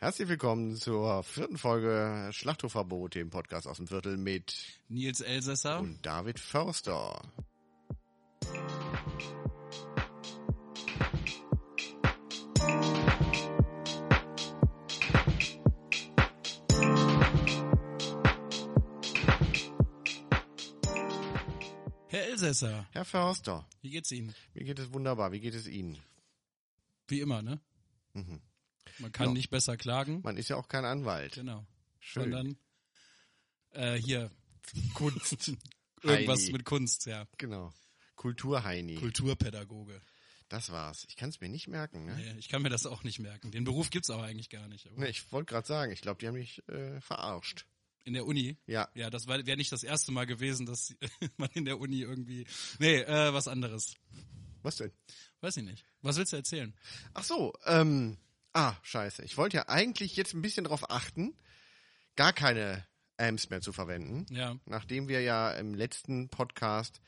Herzlich willkommen zur vierten Folge Schlachthofverbot, dem Podcast aus dem Viertel mit Nils Elsässer. und David Förster. Herr Elsässer, Herr Förster, wie geht's Ihnen? mir geht es wunderbar. Wie geht es Ihnen? Wie immer, ne? Mhm. Man kann Ja. nicht besser klagen. Man ist ja auch kein Anwalt. Genau. Schön. Sondern äh, hier Kunst. Irgendwas Heini. mit Kunst, ja. Genau. Kulturheini. Kulturpädagoge. das war's. Ich kann es mir nicht merken. Ne? Nee, ich kann mir das auch nicht merken. Den Beruf gibt's auch eigentlich gar nicht. Nee, ich wollte gerade sagen, ich glaube, die haben mich äh, verarscht. in der Uni. Ja. Ja, das wäre nicht das erste Mal gewesen, dass man in der Uni irgendwie. Nee, äh, was anderes. Was denn? Weiß ich nicht. Was willst du erzählen? Ach so, ähm, ah, scheiße. Ich wollte ja eigentlich jetzt ein bisschen darauf achten, gar keine Amps mehr zu verwenden. Ja. Nachdem wir ja im letzten Podcast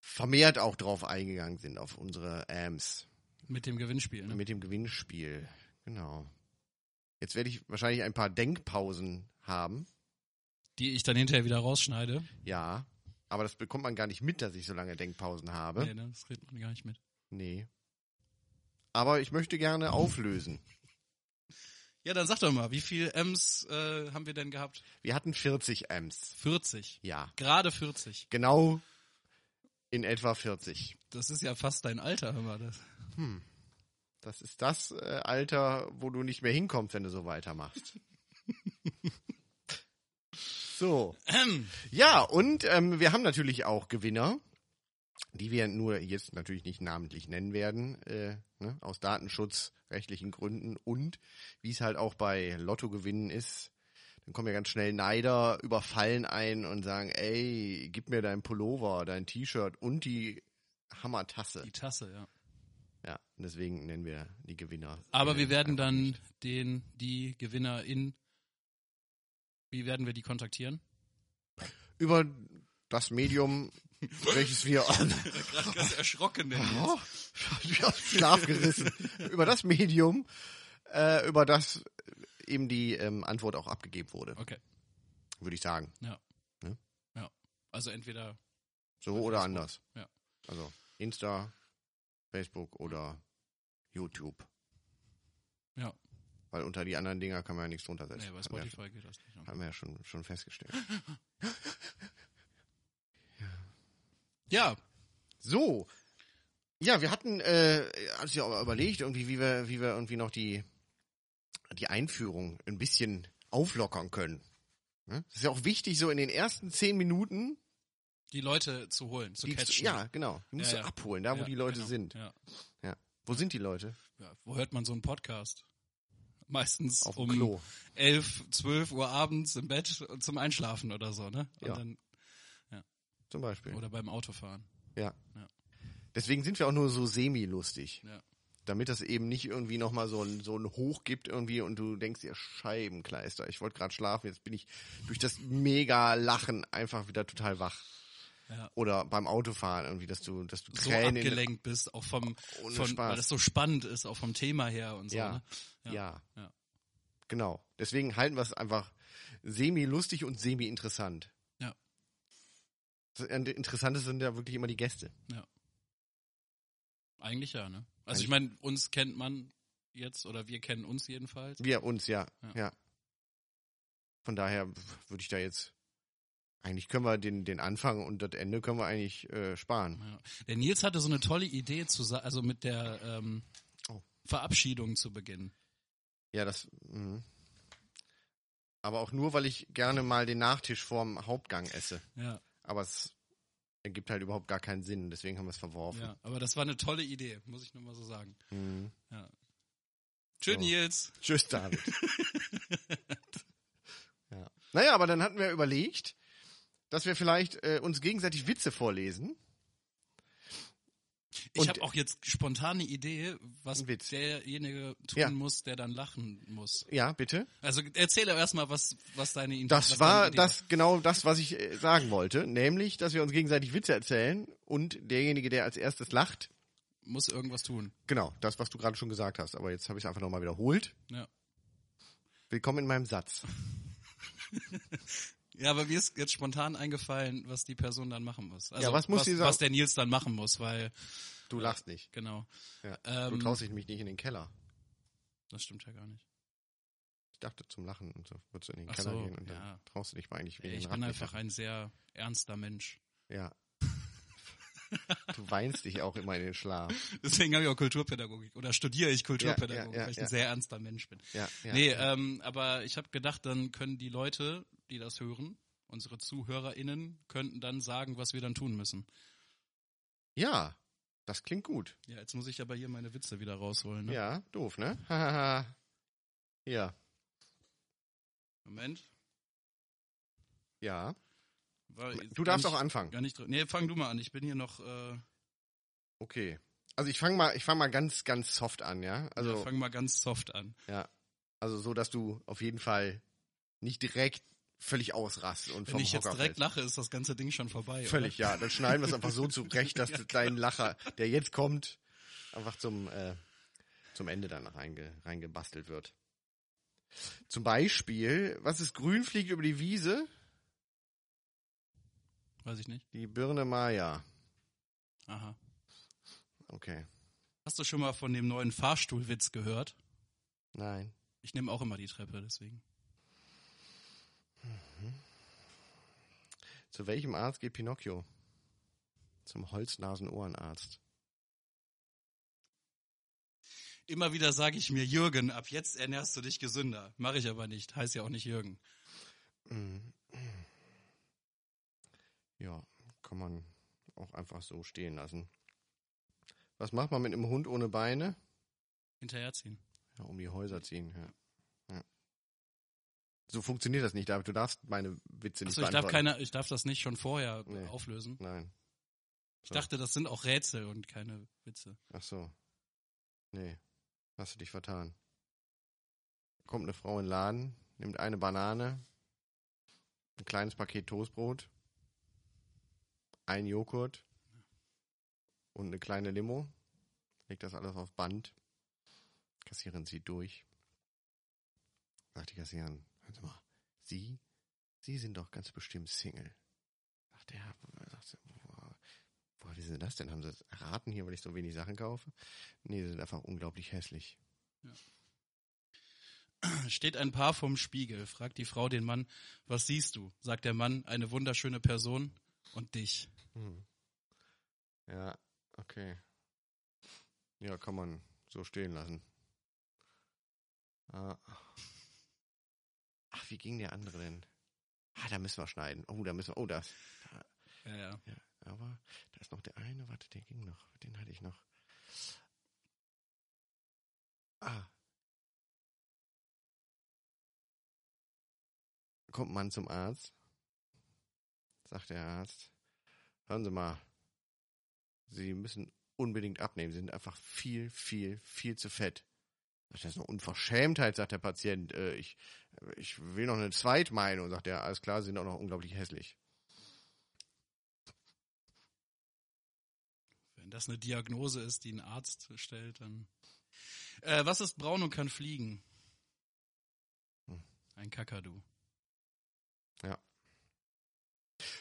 vermehrt auch drauf eingegangen sind, auf unsere Amps Mit dem Gewinnspiel, ne? mit dem Gewinnspiel. Genau. Jetzt werde ich wahrscheinlich ein paar Denkpausen haben. Die ich dann hinterher wieder rausschneide. Ja. Aber das bekommt man gar nicht mit, dass ich so lange Denkpausen habe. Nee, ne? Das redet man gar nicht mit. Nee. Aber ich möchte gerne auflösen. Ja, dann sag doch mal, wie viel M's äh, haben wir denn gehabt? Wir hatten 40 Amps. 40. Ja. Gerade 40. Genau in etwa 40. Das ist ja fast dein Alter, hör mal. Das. Das ist das äh, Alter, wo du nicht mehr hinkommst, wenn du so weitermachst. so. Ähm, Ja, und ähm, wir haben natürlich auch Gewinner, die wir nur jetzt natürlich nicht namentlich nennen werden, äh, ne, aus datenschutzrechtlichen Gründen. Und wie es halt auch bei Lottogewinnen ist, dann kommen ja ganz schnell Neider, überfallen ein und sagen, ey, gib mir dein Pullover, dein T-Shirt und die Hammertasse. die Tasse, ja. Ja, und deswegen nennen wir die Gewinner. Aber äh, wir werden dann den, die Gewinner in, wie werden wir die kontaktieren? über das Medium, welches wir Gerade ganz erschrocken, denn oh, Schlaf gerissen, über das Medium, äh, über das eben die ähm, Antwort auch abgegeben wurde, Okay, würde ich sagen. ja. Ne? Ja. Also entweder, So oder Facebook, anders. ja. Also Insta, Facebook oder YouTube. ja. Weil unter die anderen Dinger kann man ja nichts drunter setzen. Nee, bei Haben wir ja, Spotify geht das nicht. haben wir ja schon, schon festgestellt. Ja, So. Ja, wir hatten, äh, also ja auch überlegt, irgendwie, wie wir, wie wir irgendwie noch die, die Einführung ein bisschen auflockern können. Ne? Das ist ja auch wichtig, so in den ersten zehn Minuten, die Leute zu holen, zu die, catchen. ja, genau, die musst Ja, du ja. abholen, da wo Ja, die Leute genau. sind. Ja. Ja. Wo sind die Leute? ja. Wo hört man so einen Podcast? Meistens Auf um Klo. 11, 12 Uhr abends im Bett zum Einschlafen oder so, ne? Und Ja. dann, Zum Beispiel. oder beim Autofahren. Ja. Ja. Deswegen sind wir auch nur so semi-lustig. Ja. Damit das eben nicht irgendwie nochmal so ein, so ein Hoch gibt irgendwie und du denkst dir, Scheibenkleister, ich wollte gerade schlafen, jetzt bin ich durch das mega Lachen einfach wieder total wach. Ja. Oder beim Autofahren irgendwie, dass du, dass du so Tränen abgelenkt bist, auch vom, von, Spaß. weil das so spannend ist, auch vom Thema her und so. Ja. Ne? Ja. Ja. Ja. Genau. Deswegen halten wir es einfach semi-lustig und semi-interessant. Ja. Das Interessante sind ja wirklich immer die Gäste. Eigentlich ja, ne? Also Eigentlich- ich meine, uns kennt man jetzt, oder wir kennen uns jedenfalls. Wir uns, ja. Ja. Ja. Von daher würde ich da jetzt. Eigentlich können wir den, den Anfang und das Ende können wir eigentlich äh, sparen. Ja. Der Nils hatte so eine tolle Idee, zu, also mit der ähm, Oh. Verabschiedung zu beginnen. Ja, das. mh. Aber auch nur, weil ich gerne mal den Nachtisch vorm Hauptgang esse. Ja, Aber es ergibt halt überhaupt gar keinen Sinn. Deswegen haben wir es verworfen. ja. Aber das war eine tolle Idee, muss ich nur mal so sagen. Mhm. Schön, So. Nils. Tschüss, David. ja. Naja, aber dann hatten wir überlegt, dass wir vielleicht äh, uns gegenseitig Witze vorlesen. Ich habe auch jetzt spontane Idee, was derjenige tun Ja. muss, der dann lachen muss. Ja, bitte. Also erzähl doch erstmal, was, was deine Idee Das was war Idee das genau das, was ich äh, sagen wollte, nämlich, dass wir uns gegenseitig Witze erzählen und derjenige, der als erstes lacht, muss irgendwas tun. Genau, das, was du gerade schon gesagt hast. Aber jetzt habe ich es einfach nochmal wiederholt. Ja. Willkommen in meinem Satz. Ja, aber mir ist jetzt spontan eingefallen, was die Person dann machen muss. Also Ja, was muss was, sie sagen? was der Nils dann machen muss, weil, Du lachst nicht. genau. Ja. Ähm, du traust dich nämlich nicht in den Keller. Das stimmt ja gar nicht. Ich dachte zum Lachen und so würdest du in den Ach Keller so, gehen und ja. dann traust du dich mal eigentlich wegen Ich bin einfach ein sehr ernster Mensch. Ja. Du weinst dich auch immer in den Schlaf. Deswegen habe ich auch Kulturpädagogik oder studiere ich Kulturpädagogik, Ja, ja, ja, weil ich ein sehr ernster Mensch bin. Ja, nee, ähm, aber ich habe gedacht, dann können die Leute, die das hören, unsere ZuhörerInnen, könnten dann sagen, was wir dann tun müssen. ja, das klingt gut. Ja, jetzt muss ich aber hier meine Witze wieder rausholen. Ne? Ja, doof, ne? Ja, Moment. ja. War Du darfst auch anfangen. Gar nicht drin. Nee, fang du mal an. Ich bin hier noch. Äh, Okay. Also ich fange mal, ich fange mal ganz, ganz soft an, ja. also Also, fang mal ganz soft an. ja. Also so, dass du auf jeden Fall nicht direkt völlig ausrastest und Wenn vom ich jetzt Hocker direkt fällst. lache, ist das ganze Ding schon vorbei. Völlig, ja. Dann schneiden wir es einfach so zurecht, dass dein Lacher, der jetzt kommt, einfach zum, äh, zum Ende dann reinge, reingebastelt wird. Zum Beispiel, was ist grün, fliegt über die Wiese? Weiß ich nicht. Die Birne Maya. Aha. Okay. Hast du schon mal von dem neuen Fahrstuhlwitz gehört? Nein. Ich nehme auch immer die Treppe, deswegen. Zu welchem Arzt geht Pinocchio? Zum Holznasen-Ohrenarzt. Immer wieder sage ich mir, Jürgen, ab jetzt ernährst du dich gesünder. Mache ich aber nicht. Heißt ja auch nicht Jürgen. Mhm. Ja, kann man auch einfach so stehen lassen. Was macht man mit einem Hund ohne Beine? Hinterherziehen. Ja, um die Häuser ziehen, ja. ja. So funktioniert das nicht, David. Du darfst meine Witze nicht Achso, ich darf keine, ich darf das nicht schon vorher Nee. auflösen. Nein. Ich dachte, das sind auch Rätsel und keine Witze. Ach so. Nee. Hast du dich vertan. Kommt eine Frau in den Laden, nimmt eine Banane, ein kleines Paket Toastbrot, ein Joghurt und eine kleine Limo, legt das alles auf Band. Kassiererin zieht durch. Sagt die Kassiererin, hören Sie mal, Sie, Sie sind doch ganz bestimmt Single. Sagt er, sagt sie, woher, wissen Sie das denn? Haben Sie das erraten hier, weil ich so wenig Sachen kaufe? Nee, Sie sind einfach unglaublich hässlich. Steht ein Paar vorm Spiegel, fragt die Frau den Mann, was siehst du? Sagt der Mann, eine wunderschöne Person und dich. Hm. Ja, okay. Ja, kann man so stehen lassen. Ah. Ach, wie ging der andere denn? Ah, da müssen wir schneiden. Oh, da müssen wir. Oh, das. Ja, ja. Ja, aber da ist noch der eine. Warte, der ging noch. Den hatte ich noch. Ah. Kommt man zum Arzt. Sagt der Arzt. Hören Sie mal. Sie müssen unbedingt abnehmen. Sie sind einfach viel, viel, viel zu fett. Das ist eine Unverschämtheit, sagt der Patient. Äh, ich, ich will noch eine Zweitmeinung, sagt er. Alles klar, Sie sind auch noch unglaublich hässlich. Wenn das eine Diagnose ist, die ein Arzt stellt, dann. Äh, was ist braun und kann fliegen? Hm. Ein Kakadu.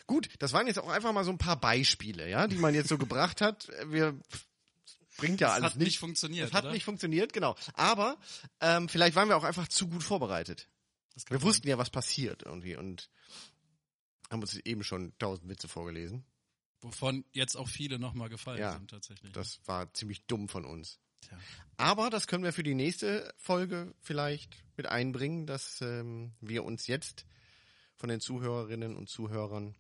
Gut, das waren jetzt auch einfach mal so ein paar Beispiele, ja, die man jetzt so gebracht hat. Wir bringt ja Das alles hat nicht funktioniert. Es hat oder? nicht funktioniert, genau. Aber ähm, vielleicht waren wir auch einfach zu gut vorbereitet. Das Wir sein. wussten ja, was passiert irgendwie und haben uns eben schon tausend Witze vorgelesen. Wovon jetzt auch viele nochmal gefallen Ja, sind, tatsächlich. Das war ziemlich dumm von uns. Tja. Aber das können wir für die nächste Folge vielleicht mit einbringen, dass ähm, wir uns jetzt von den Zuhörerinnen und Zuhörern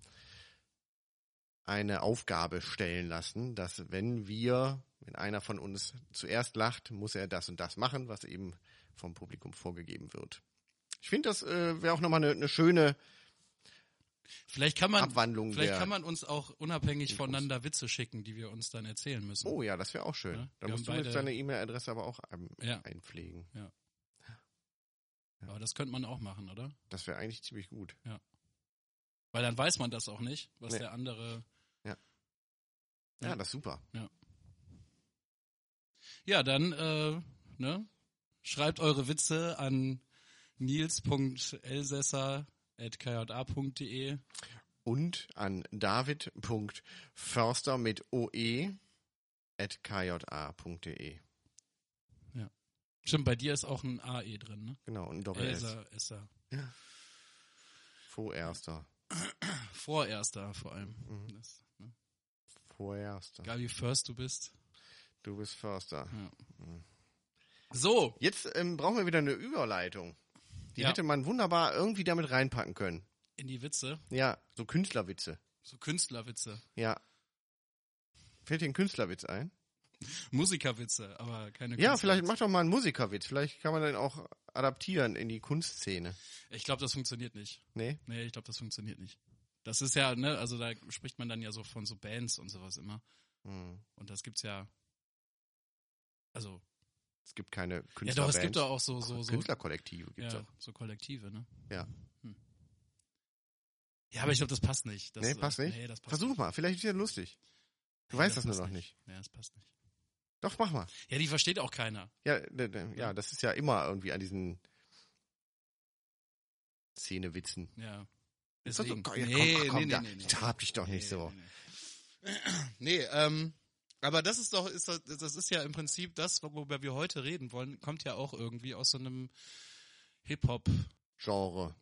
eine Aufgabe stellen lassen, dass wenn wir, wenn einer von uns zuerst lacht, muss er das und das machen, was eben vom Publikum vorgegeben wird. Ich finde, das äh, wäre auch nochmal eine, eine schöne Vielleicht kann man, Abwandlung vielleicht kann man uns auch unabhängig voneinander Witze schicken, die wir uns dann erzählen müssen. oh ja, das wäre auch schön. Ja, da wir musst du jetzt deine E-Mail-Adresse aber auch ein, Ja. einpflegen. Aber das könnte man auch machen, oder? Das wäre eigentlich ziemlich gut. Weil dann weiß man das auch nicht, was Nee. der andere. Ja, Ja. das ist super. Ja. Ja, dann äh, ne, schreibt eure Witze an nils.elsässer.kja.de Und an david.förster mit oe at kja.de. Stimmt, bei dir ist auch ein AE drin, ne? Genau, und Doppel S. Elsa, Elsa. Vorerster. Vorerster vor allem. Mhm. Das, Vorerster. Egal wie first du bist. Du bist Förster. Ja. So, Jetzt ähm, brauchen wir wieder eine Überleitung. Die Ja. hätte man wunderbar irgendwie damit reinpacken können. in die Witze, Ja, so Künstlerwitze. so Künstlerwitze, Ja. Fällt dir ein Künstlerwitz ein? Musikerwitze, aber keine Ja, Künstlerwitze. vielleicht mach doch mal einen Musikerwitz. Vielleicht kann man den auch adaptieren in die Kunstszene. Ich glaube, das funktioniert nicht. Nee? Nee, ich glaube, das funktioniert nicht. Das ist ja, ne, also da spricht man dann ja so von so Bands und sowas immer. Hm. Und das gibt's ja. Also, Es gibt keine ja Künstlerbands. doch, es gibt doch auch so, so, so, Künstlerkollektive gibt's ja, auch. so Kollektive, ne? Ja. Hm. Ja, aber ich glaube, das passt nicht. Das, Nee, passt nicht? Nee, das passt Versuch nicht. mal, vielleicht ist ja lustig. Du Nee, weißt das nur passt noch nicht. Ja, das passt nicht. Doch, mach mal. Ja, die versteht auch keiner. Ja, ja, das ist ja immer irgendwie an diesen Szenewitzen. Ja. Doch so- Deswegen. komm, nee, komm, komm, nee, nee, da- nee, nee. Trab dich doch nicht Nee, so. Nee, nee. nee ähm, aber das ist doch, ist das, das ist ja im Prinzip das, worüber wir heute reden wollen, kommt ja auch irgendwie aus so einem Hip-Hop-Genre.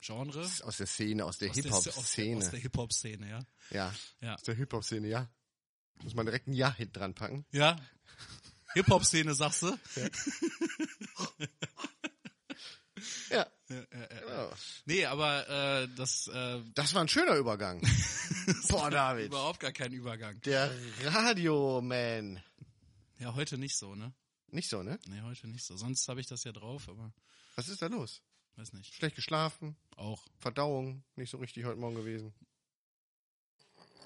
Genre. Aus der Szene, aus der der- Aus der, Hip-Hop-Szene. der Hip-Hop-Szene, ja. Ja. Ja. Aus der Hip-Hop-Szene, ja. Muss man direkt ein Ja hinten dran packen. Ja. Hip-Hop-Szene, sagst du? Ja. Ja, ja, ja. Genau. Nee, aber äh, das äh, Das war ein schöner Übergang. Boah, David. überhaupt gar kein Übergang. Der Radioman. Ja, heute nicht so, ne? Nicht so, ne? Nee, heute nicht so. Sonst habe ich das ja drauf, aber Was ist da los? weiß nicht. Schlecht geschlafen, Auch. Verdauung nicht so richtig heute Morgen gewesen.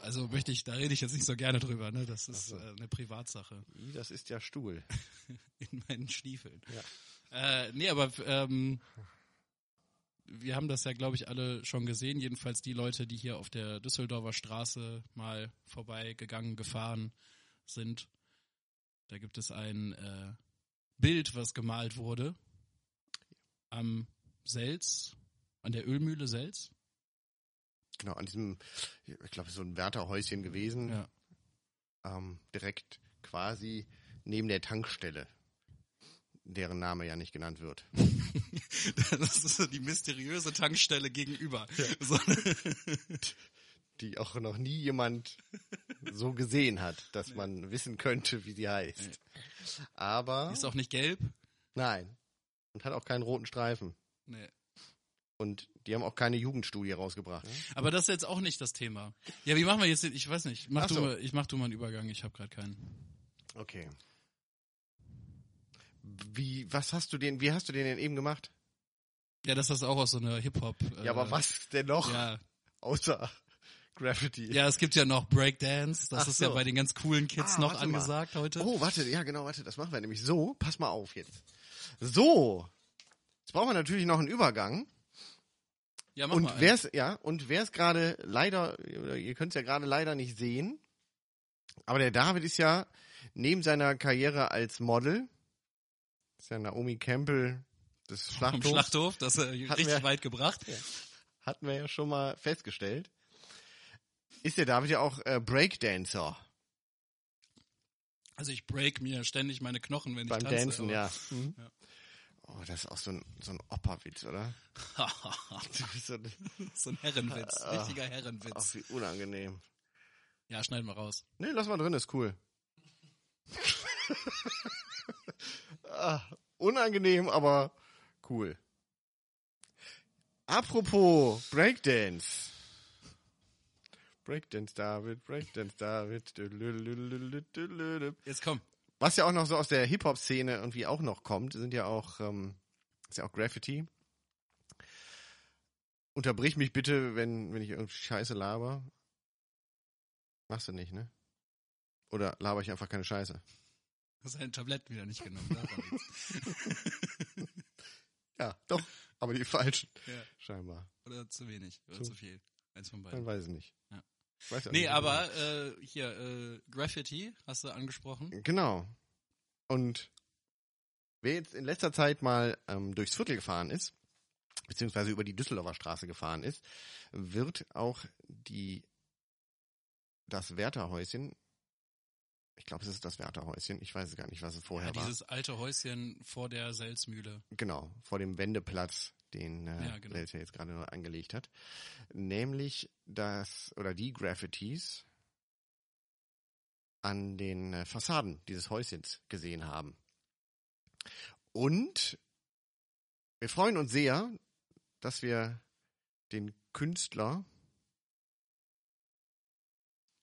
Also möchte ich, da rede ich jetzt nicht so gerne drüber, ne? Das ist so. äh, eine Privatsache Das ist ja Stuhl. in meinen Stiefeln. Ja. Äh, nee, aber ähm, wir haben das ja, glaube ich, alle schon gesehen. Jedenfalls die Leute, die hier auf der Düsseldorfer Straße mal vorbeigegangen, gefahren sind. Da gibt es ein äh, Bild, was gemalt wurde am Selz, an der Ölmühle Selz. Genau, an diesem, ich glaube, so ein Wärterhäuschen gewesen. Ja. Ähm, direkt quasi neben der Tankstelle, deren Name ja nicht genannt wird. Das ist so die mysteriöse Tankstelle gegenüber. So, Die auch noch nie jemand so gesehen hat, dass man wissen könnte, wie sie heißt. Aber ist auch nicht gelb. nein. Und hat auch keinen roten Streifen. Nee. Und die haben auch keine Jugendstudie rausgebracht. Aber das ist jetzt auch nicht das Thema. Ja, wie machen wir jetzt? Ich weiß nicht. Mach Ach du mal, ich mach du mal einen Übergang. Ich habe gerade keinen. Okay. Wie, was hast du den, wie hast du den denn eben gemacht? Ja, das ist auch aus so einer Hip Hop. Äh, ja, aber was denn noch? Ja, Außer Graffiti. ja, es gibt ja noch Breakdance. Das Ach ist ja so. bei den ganz coolen Kids Ah, noch warte mal. angesagt heute. Oh, warte, ja genau, warte, das machen wir nämlich so. Pass mal auf jetzt. So. Jetzt brauchen wir natürlich noch einen Übergang. ja, mach und mal. wer es ja und wer es gerade leider, ihr könnt es ja gerade leider nicht sehen, aber der David ist ja neben seiner Karriere als Model, ist ja Naomi Campbell des Vom Schlachthofs, Schlachthof, das äh, richtig wir- weit gebracht. hatten wir ja schon mal festgestellt. Ist der David ja auch äh, Breakdancer Also ich break mir ständig meine Knochen, wenn beim ich tanze. Dancen, aber- ja. Mhm. Ja. Oh, das ist auch so ein, so ein Opperwitz, oder? Du bist so, so ein Herrenwitz, Ah. richtiger ach, Herrenwitz. wie unangenehm. Ja, schneiden wir raus. Nee, lass mal drin, ist cool. Ah, unangenehm, aber cool. Apropos Breakdance. Breakdance David, Breakdance David. Jetzt komm. Was ja auch noch so aus der Hip-Hop-Szene irgendwie auch noch kommt, sind ja auch, ähm, ist ja auch Graffiti. Unterbrich mich bitte, wenn, wenn ich irgendwie Scheiße laber. Machst du nicht, ne? Oder laber ich einfach keine Scheiße? Du hast dein Tablett wieder nicht genommen. Ja, doch, aber die falschen. ja. Scheinbar. Oder zu wenig. Oder Zu- zu viel. Eins von Man beiden. weiß es nicht. Ja. Weiß Nee, nicht, aber äh, hier, äh, Graffiti hast du angesprochen. Genau. Und wer jetzt in letzter Zeit mal ähm, durchs Viertel gefahren ist, beziehungsweise über die Düsseldorfer Straße gefahren ist, wird auch die das Wärterhäuschen, ich glaube, es ist das Wärterhäuschen, ich weiß gar nicht, was es vorher Ja, war. dieses alte Häuschen vor der Selzmühle. Genau, vor dem Wendeplatz, den äh, Ja, genau. Selz ja jetzt gerade neu angelegt hat. Nämlich das, oder die Graffitis an den äh, Fassaden dieses Häuschens gesehen haben. Und wir freuen uns sehr, dass wir den Künstler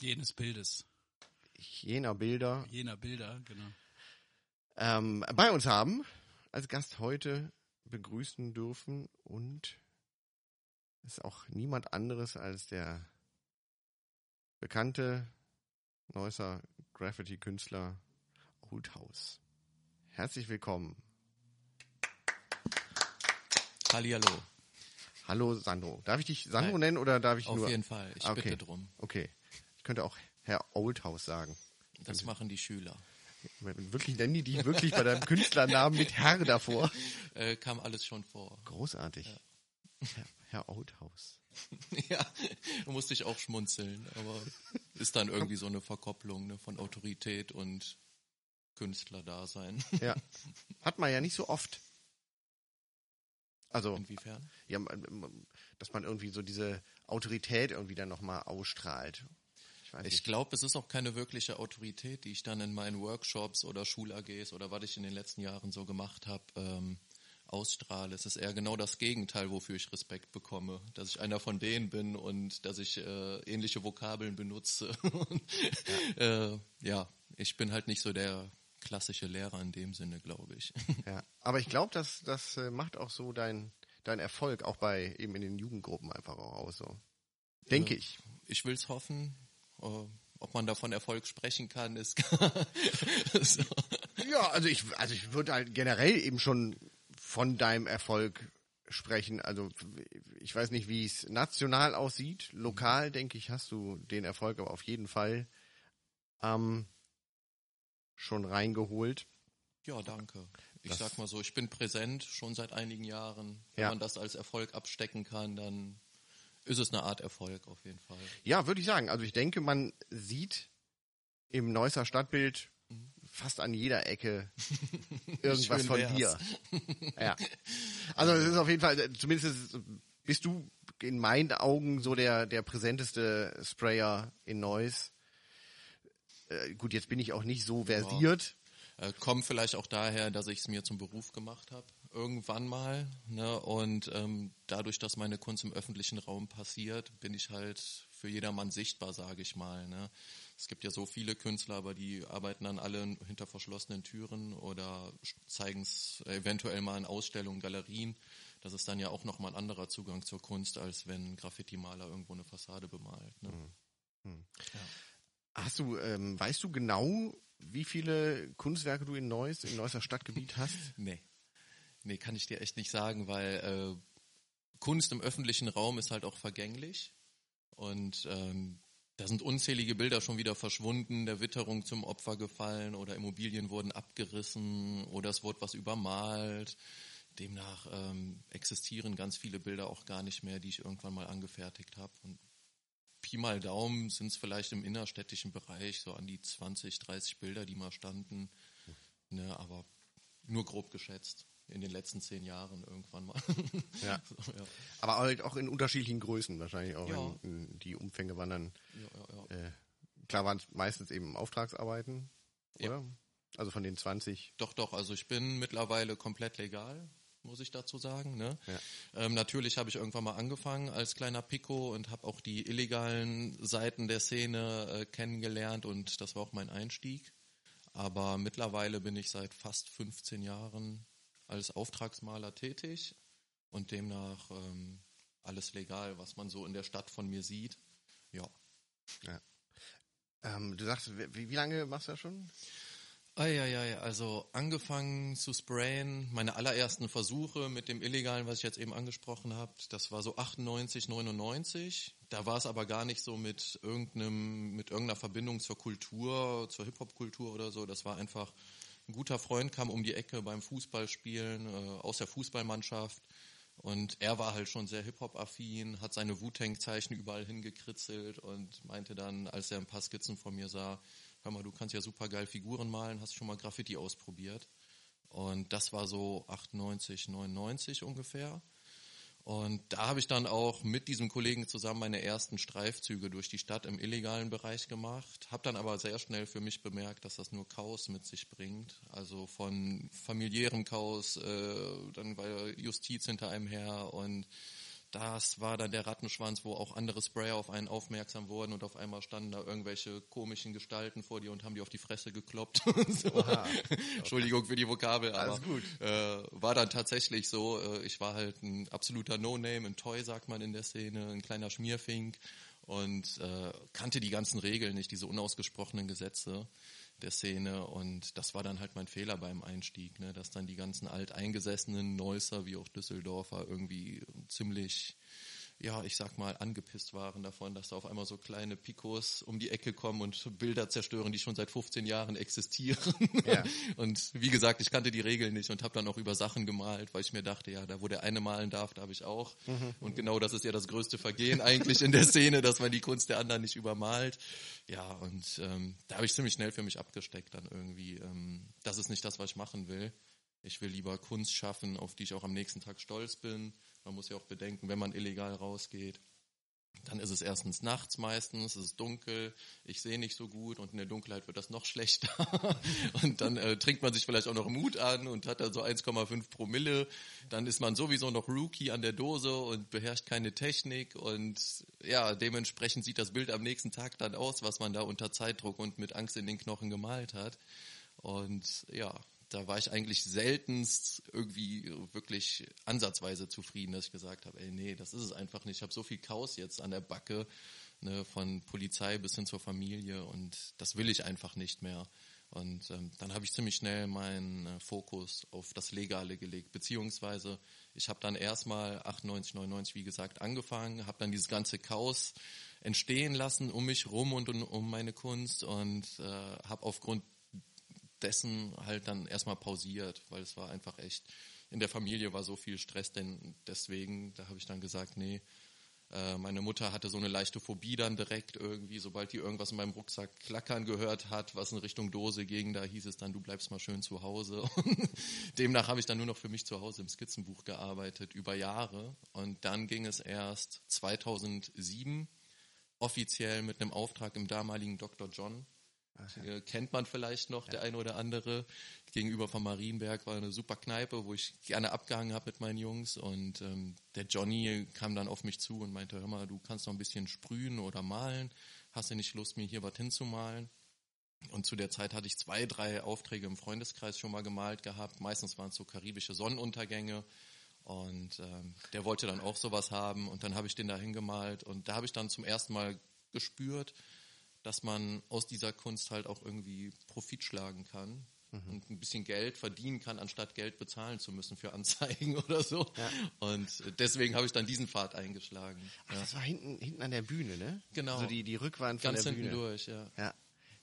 Jenes Bildes. Jener Bilder Jener Bilder, genau. ähm, bei uns haben, als Gast heute begrüßen dürfen und ist auch niemand anderes als der bekannte Neusser Graffiti-Künstler Oldhouse. Herzlich willkommen. Hallihallo. Hallo Sandro. Darf ich dich Sandro Nein. nennen oder darf ich Auf nur? jeden Fall. Ich Okay. bitte drum. Okay. Ich könnte auch Herr Oldhouse sagen. Das machen die Schüler. Wirklich nennen die dich wirklich bei deinem Künstlernamen mit Herr davor? Äh, kam alles schon vor. Großartig. Herr, Herr Oldhouse. ja, musste ich auch schmunzeln. Aber ist dann irgendwie so eine Verkopplung ne, von Autorität und Künstlerdasein. Ja. Hat man ja nicht so oft. Also, Inwiefern? ja, dass man irgendwie so diese Autorität irgendwie dann nochmal ausstrahlt. Ich weiß Ich glaube, es ist auch keine wirkliche Autorität, die ich dann in meinen Workshops oder Schul-AGs oder was ich in den letzten Jahren so gemacht habe, ähm, ausstrahle. Es ist eher genau das Gegenteil, wofür ich Respekt bekomme. Dass ich einer von denen bin und dass ich äh, ähnliche Vokabeln benutze. ja. Äh, ja, ich bin halt nicht so der klassische Lehrer in dem Sinne, glaube ich. Ja. Aber ich glaube, das, das äh, macht auch so dein, dein Erfolg auch bei eben in den Jugendgruppen einfach auch aus. So. Denke ich. Ich will's hoffen. Äh, ob man davon Erfolg sprechen kann, ist so. Ja, also ich, also ich würde halt generell eben schon von deinem Erfolg sprechen. Also ich weiß nicht, wie es national aussieht. Lokal, denke ich, hast du den Erfolg aber auf jeden Fall ähm, schon reingeholt. Ja, danke. Ich Das- sag mal so, ich bin präsent schon seit einigen Jahren. Wenn Ja. man das als Erfolg abstecken kann, dann ist es eine Art Erfolg auf jeden Fall. Ja, würde ich sagen. Also ich denke, man sieht im Neusser Stadtbild fast an jeder Ecke irgendwas Schön von wär's. dir. Ja. Also es ist auf jeden Fall, zumindest ist, bist du in meinen Augen so der, der präsenteste Sprayer in Neuss. Äh, gut, jetzt bin ich auch nicht so versiert. Äh, kommt vielleicht auch daher, dass ich es mir zum Beruf gemacht habe, irgendwann mal. Ne? Und ähm, dadurch, dass meine Kunst im öffentlichen Raum passiert, bin ich halt für jedermann sichtbar, sage ich mal. Ne? Es gibt ja so viele Künstler, aber die arbeiten dann alle hinter verschlossenen Türen oder zeigen es eventuell mal in Ausstellungen, Galerien. Das ist dann ja auch nochmal ein anderer Zugang zur Kunst, als wenn ein Graffiti-Maler irgendwo eine Fassade bemalt. Ne? Hast du, ähm, weißt du genau, wie viele Kunstwerke du in Neuss, im Neusser Stadtgebiet hast? Nee. Nee, kann ich dir echt nicht sagen, weil äh, Kunst im öffentlichen Raum ist halt auch vergänglich. Und ähm, da sind unzählige Bilder schon wieder verschwunden, der Witterung zum Opfer gefallen oder Immobilien wurden abgerissen oder es wurde was übermalt. Demnach ähm, existieren ganz viele Bilder auch gar nicht mehr, die ich irgendwann mal angefertigt habe. Und Pi mal Daumen sind es vielleicht im innerstädtischen Bereich so an die 20, 30 Bilder, die mal standen. Ne, aber nur grob geschätzt. In den letzten zehn Jahren irgendwann mal. Ja. so, ja. Aber halt auch in unterschiedlichen Größen wahrscheinlich auch. Ja. In, in die Umfänge waren dann, äh, klar waren es meistens eben Auftragsarbeiten, Ja. oder? Also von den 20. Doch, doch, also ich bin mittlerweile komplett legal, muss ich dazu sagen. Ne? Ja. Ähm, natürlich habe ich irgendwann mal angefangen als kleiner Pico und habe auch die illegalen Seiten der Szene äh, kennengelernt und das war auch mein Einstieg. Aber mittlerweile bin ich seit fast 15 Jahren als Auftragsmaler tätig und demnach ähm, alles legal, was man so in der Stadt von mir sieht. Ja. Ähm, du sagst, wie, wie lange machst du das schon? Eieiei, also angefangen zu sprayen, meine allerersten Versuche mit dem Illegalen, was ich jetzt eben angesprochen habe, das war so 98, 99. Da war es aber gar nicht so mit irgendeinem, mit irgendeiner Verbindung zur Kultur, zur Hip-Hop-Kultur oder so. Das war einfach ein guter Freund kam um die Ecke beim Fußballspielen äh, aus der Fußballmannschaft und er war halt schon sehr Hip-Hop-affin, hat seine Wu-Tang-Zeichen überall hingekritzelt und meinte dann, als er ein paar Skizzen von mir sah, hör mal, du kannst ja super geil Figuren malen, hast schon mal Graffiti ausprobiert. Und das war so 98, 99 ungefähr. Und da habe ich dann auch mit diesem Kollegen zusammen meine ersten Streifzüge durch die Stadt im illegalen Bereich gemacht. Habe dann aber sehr schnell für mich bemerkt, dass das nur Chaos mit sich bringt. Also von familiärem Chaos, äh, dann war Justiz hinter einem her und das war dann der Rattenschwanz, wo auch andere Sprayer auf einen aufmerksam wurden und auf einmal standen da irgendwelche komischen Gestalten vor dir und haben dir auf die Fresse gekloppt. so. okay. Entschuldigung für die Vokabel, aber äh, war dann tatsächlich so. Äh, ich war halt ein absoluter No-Name, ein Toy, sagt man in der Szene, ein kleiner Schmierfink und äh, kannte die ganzen Regeln nicht, diese unausgesprochenen Gesetze der Szene und das war dann halt mein Fehler beim Einstieg, ne, dass dann die ganzen alteingesessenen Neusser wie auch Düsseldorfer irgendwie ziemlich ja, ich sag mal, angepisst waren davon, dass da auf einmal so kleine Picos um die Ecke kommen und Bilder zerstören, die schon seit 15 Jahren existieren. Ja. Und wie gesagt, ich kannte die Regeln nicht und habe dann auch über Sachen gemalt, weil ich mir dachte, ja, da wo der eine malen darf, da habe ich auch. Mhm. Und genau das ist ja das größte Vergehen eigentlich in der Szene, dass man die Kunst der anderen nicht übermalt. Ja, und ähm, da habe ich ziemlich schnell für mich abgesteckt dann irgendwie. Ähm, das ist nicht das, was ich machen will. Ich will lieber Kunst schaffen, auf die ich auch am nächsten Tag stolz bin man muss ja auch bedenken, wenn man illegal rausgeht, dann ist es erstens nachts meistens, es ist dunkel, ich sehe nicht so gut und in der Dunkelheit wird das noch schlechter. und dann äh, trinkt man sich vielleicht auch noch Mut an und hat da so 1,5 Promille. Dann ist man sowieso noch Rookie an der Dose und beherrscht keine Technik. Und ja, dementsprechend sieht das Bild am nächsten Tag dann aus, was man da unter Zeitdruck und mit Angst in den Knochen gemalt hat. Und ja, da war ich eigentlich seltenst irgendwie wirklich ansatzweise zufrieden, dass ich gesagt habe, ey, nee, das ist es einfach nicht. Ich habe so viel Chaos jetzt an der Backe, ne, von Polizei bis hin zur Familie und das will ich einfach nicht mehr. Und ähm, dann habe ich ziemlich schnell meinen äh, Fokus auf das Legale gelegt, beziehungsweise ich habe dann erstmal 98, 99, wie gesagt, angefangen, habe dann dieses ganze Chaos entstehen lassen um mich rum und um, um meine Kunst und äh, habe aufgrund dessen halt dann erstmal pausiert, weil es war einfach echt, in der Familie war so viel Stress, denn deswegen, da habe ich dann gesagt, nee, äh, meine Mutter hatte so eine leichte Phobie dann direkt irgendwie, sobald die irgendwas in meinem Rucksack klackern gehört hat, was in Richtung Dose ging, da hieß es dann, du bleibst mal schön zu Hause. Und demnach habe ich dann nur noch für mich zu Hause im Skizzenbuch gearbeitet, über Jahre. Und dann ging es erst 2007 offiziell mit einem Auftrag im damaligen Dr. John Okay. Kennt man vielleicht noch, ja. der eine oder andere. Gegenüber von Marienberg war eine super Kneipe, wo ich gerne abgehangen habe mit meinen Jungs. Und ähm, der Johnny kam dann auf mich zu und meinte, hör mal, du kannst noch ein bisschen sprühen oder malen. Hast du nicht Lust, mir hier was hinzumalen? Und zu der Zeit hatte ich zwei, drei Aufträge im Freundeskreis schon mal gemalt gehabt. Meistens waren es so karibische Sonnenuntergänge. Und ähm, der wollte dann auch sowas haben. Und dann habe ich den da hingemalt. Und da habe ich dann zum ersten Mal gespürt, dass man aus dieser Kunst halt auch irgendwie Profit schlagen kann mhm. und ein bisschen Geld verdienen kann, anstatt Geld bezahlen zu müssen für Anzeigen oder so. Ja. Und deswegen habe ich dann diesen Pfad eingeschlagen. Ach, ja. das war hinten, hinten an der Bühne, ne? Genau. Also die, die Rückwand von Ganz der Bühne. Ganz hinten durch, ja. Ja.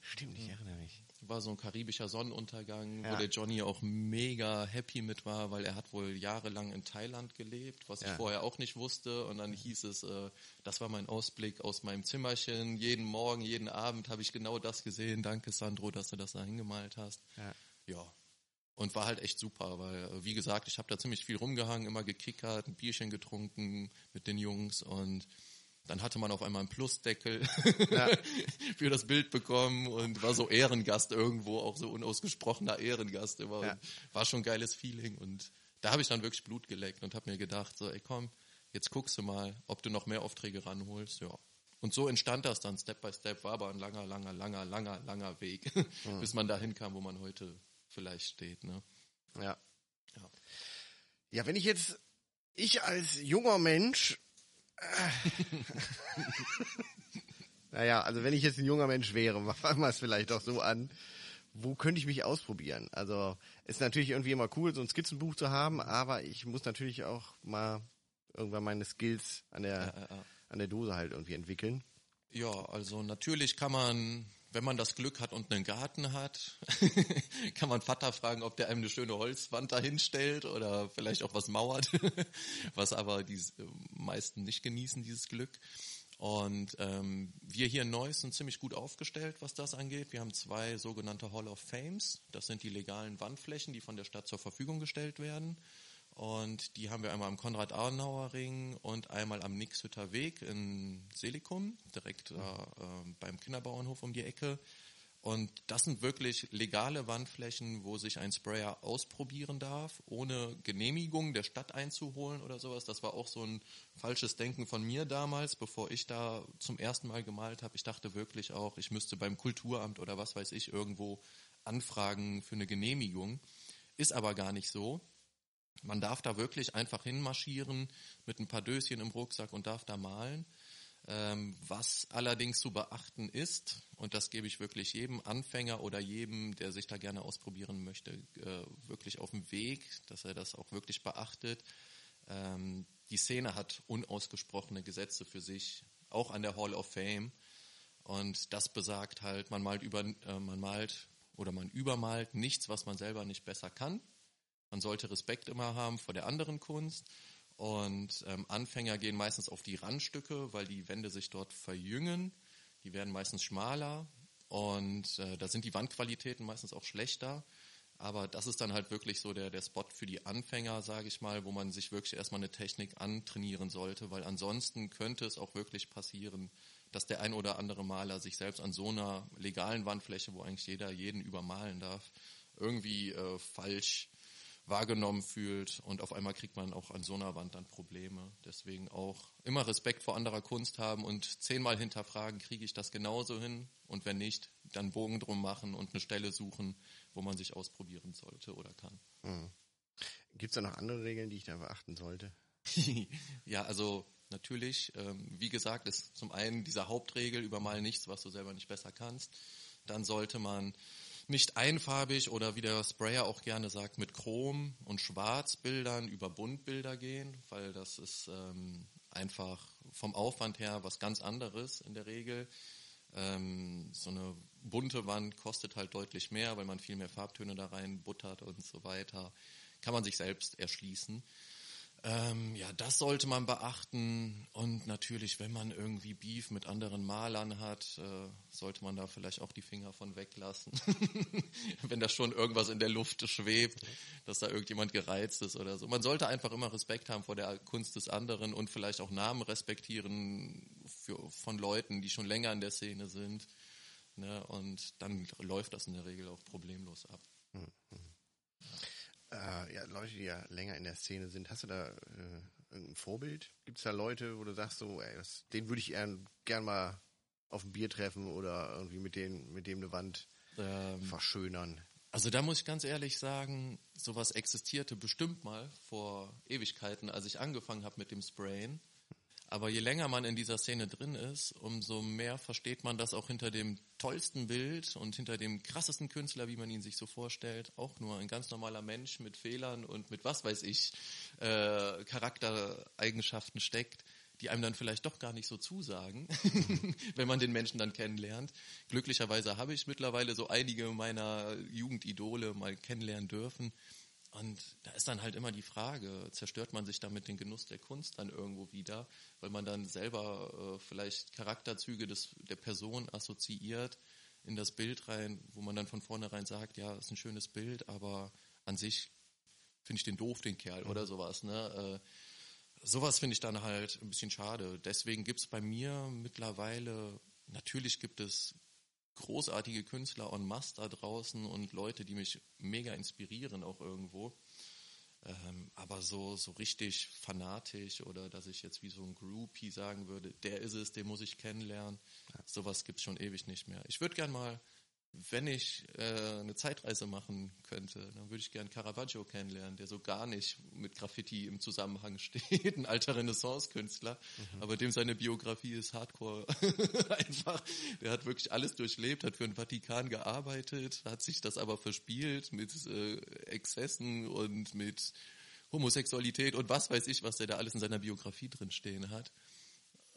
Stimmt, ich erinnere mich war so ein karibischer Sonnenuntergang, ja. wo der Johnny auch mega happy mit war, weil er hat wohl jahrelang in Thailand gelebt, was ja. ich vorher auch nicht wusste. Und dann hieß es, äh, das war mein Ausblick aus meinem Zimmerchen. Jeden Morgen, jeden Abend habe ich genau das gesehen. Danke, Sandro, dass du das da hingemalt hast. Ja. ja. Und war halt echt super, weil, äh, wie gesagt, ich habe da ziemlich viel rumgehangen, immer gekickert, ein Bierchen getrunken mit den Jungs und dann hatte man auf einmal einen Plusdeckel ja. für das Bild bekommen und war so Ehrengast irgendwo, auch so unausgesprochener Ehrengast immer. Ja. War schon ein geiles Feeling und da habe ich dann wirklich Blut geleckt und habe mir gedacht, so, ey komm, jetzt guckst du mal, ob du noch mehr Aufträge ranholst. Ja. Und so entstand das dann Step by Step, war aber ein langer, langer, langer, langer, langer Weg, mhm. bis man dahin kam, wo man heute vielleicht steht. Ne? Ja. ja. Ja, wenn ich jetzt, ich als junger Mensch naja, also wenn ich jetzt ein junger Mensch wäre, fangen wir es vielleicht auch so an. Wo könnte ich mich ausprobieren? Also ist natürlich irgendwie immer cool, so ein Skizzenbuch zu haben, aber ich muss natürlich auch mal irgendwann meine Skills an der, ja, ja, ja. an der Dose halt irgendwie entwickeln. Ja, also natürlich kann man wenn man das Glück hat und einen Garten hat, kann man Vater fragen, ob der einem eine schöne Holzwand dahinstellt oder vielleicht auch was mauert, was aber die meisten nicht genießen, dieses Glück. Und ähm, wir hier in Neuss sind ziemlich gut aufgestellt, was das angeht. Wir haben zwei sogenannte Hall of Fames. Das sind die legalen Wandflächen, die von der Stadt zur Verfügung gestellt werden. Und die haben wir einmal am Konrad-Adenauer-Ring und einmal am Nixhütter Weg in Selikum, direkt äh, äh, beim Kinderbauernhof um die Ecke. Und das sind wirklich legale Wandflächen, wo sich ein Sprayer ausprobieren darf, ohne Genehmigung der Stadt einzuholen oder sowas. Das war auch so ein falsches Denken von mir damals, bevor ich da zum ersten Mal gemalt habe. Ich dachte wirklich auch, ich müsste beim Kulturamt oder was weiß ich irgendwo anfragen für eine Genehmigung. Ist aber gar nicht so. Man darf da wirklich einfach hinmarschieren mit ein paar Döschen im Rucksack und darf da malen. Ähm, was allerdings zu beachten ist, und das gebe ich wirklich jedem Anfänger oder jedem, der sich da gerne ausprobieren möchte, äh, wirklich auf den Weg, dass er das auch wirklich beachtet. Ähm, die Szene hat unausgesprochene Gesetze für sich, auch an der Hall of Fame. Und das besagt halt, man malt über, äh, man malt oder man übermalt nichts, was man selber nicht besser kann. Man sollte Respekt immer haben vor der anderen Kunst. Und ähm, Anfänger gehen meistens auf die Randstücke, weil die Wände sich dort verjüngen. Die werden meistens schmaler und äh, da sind die Wandqualitäten meistens auch schlechter. Aber das ist dann halt wirklich so der, der Spot für die Anfänger, sage ich mal, wo man sich wirklich erstmal eine Technik antrainieren sollte, weil ansonsten könnte es auch wirklich passieren, dass der ein oder andere Maler sich selbst an so einer legalen Wandfläche, wo eigentlich jeder jeden übermalen darf, irgendwie äh, falsch wahrgenommen fühlt und auf einmal kriegt man auch an so einer Wand dann Probleme. Deswegen auch immer Respekt vor anderer Kunst haben und zehnmal hinterfragen, kriege ich das genauso hin und wenn nicht, dann Bogen drum machen und eine Stelle suchen, wo man sich ausprobieren sollte oder kann. Mhm. Gibt es da noch andere Regeln, die ich da beachten sollte? ja, also natürlich, ähm, wie gesagt, ist zum einen diese Hauptregel, übermal nichts, was du selber nicht besser kannst. Dann sollte man nicht einfarbig oder wie der Sprayer auch gerne sagt, mit Chrom- und Schwarzbildern über Buntbilder gehen, weil das ist ähm, einfach vom Aufwand her was ganz anderes in der Regel. Ähm, so eine bunte Wand kostet halt deutlich mehr, weil man viel mehr Farbtöne da rein buttert und so weiter. Kann man sich selbst erschließen. Ähm, ja, das sollte man beachten. Und natürlich, wenn man irgendwie Beef mit anderen Malern hat, äh, sollte man da vielleicht auch die Finger von weglassen. wenn da schon irgendwas in der Luft schwebt, dass da irgendjemand gereizt ist oder so. Man sollte einfach immer Respekt haben vor der Kunst des anderen und vielleicht auch Namen respektieren für, von Leuten, die schon länger in der Szene sind. Ne? Und dann läuft das in der Regel auch problemlos ab. Mhm äh, ja, Leute, die ja länger in der Szene sind, hast du da äh, irgendein Vorbild? Gibt es da Leute, wo du sagst, so, ey, das, den würde ich gern, gern mal auf ein Bier treffen oder irgendwie mit dem, mit dem eine Wand ähm, verschönern? Also da muss ich ganz ehrlich sagen, sowas existierte bestimmt mal vor Ewigkeiten, als ich angefangen habe mit dem Sprayen. Aber je länger man in dieser Szene drin ist, umso mehr versteht man, dass auch hinter dem tollsten Bild und hinter dem krassesten Künstler, wie man ihn sich so vorstellt, auch nur ein ganz normaler Mensch mit Fehlern und mit was weiß ich, äh, Charaktereigenschaften steckt, die einem dann vielleicht doch gar nicht so zusagen, wenn man den Menschen dann kennenlernt. Glücklicherweise habe ich mittlerweile so einige meiner Jugendidole mal kennenlernen dürfen und da ist dann halt immer die Frage, zerstört man sich damit den Genuss der Kunst dann irgendwo wieder, weil man dann selber äh, vielleicht Charakterzüge des, der Person assoziiert in das Bild rein, wo man dann von vornherein sagt, ja, ist ein schönes Bild, aber an sich finde ich den doof, den Kerl, mhm. oder sowas. Ne? Äh, sowas finde ich dann halt ein bisschen schade. Deswegen gibt es bei mir mittlerweile, natürlich gibt es großartige Künstler en masse da draußen und Leute, die mich mega inspirieren auch irgendwo. Ähm, aber so, so richtig fanatisch oder dass ich jetzt wie so ein Groupie sagen würde, der ist es, den muss ich kennenlernen. Sowas gibt's schon ewig nicht mehr. Ich würde gern mal wenn ich äh, eine Zeitreise machen könnte, dann würde ich gern Caravaggio kennenlernen, der so gar nicht mit Graffiti im Zusammenhang steht, ein alter Renaissance-Künstler, mhm. aber dem seine Biografie ist Hardcore einfach. Der hat wirklich alles durchlebt, hat für den Vatikan gearbeitet, hat sich das aber verspielt mit äh, Exzessen und mit Homosexualität und was weiß ich, was der da alles in seiner Biografie drin stehen hat.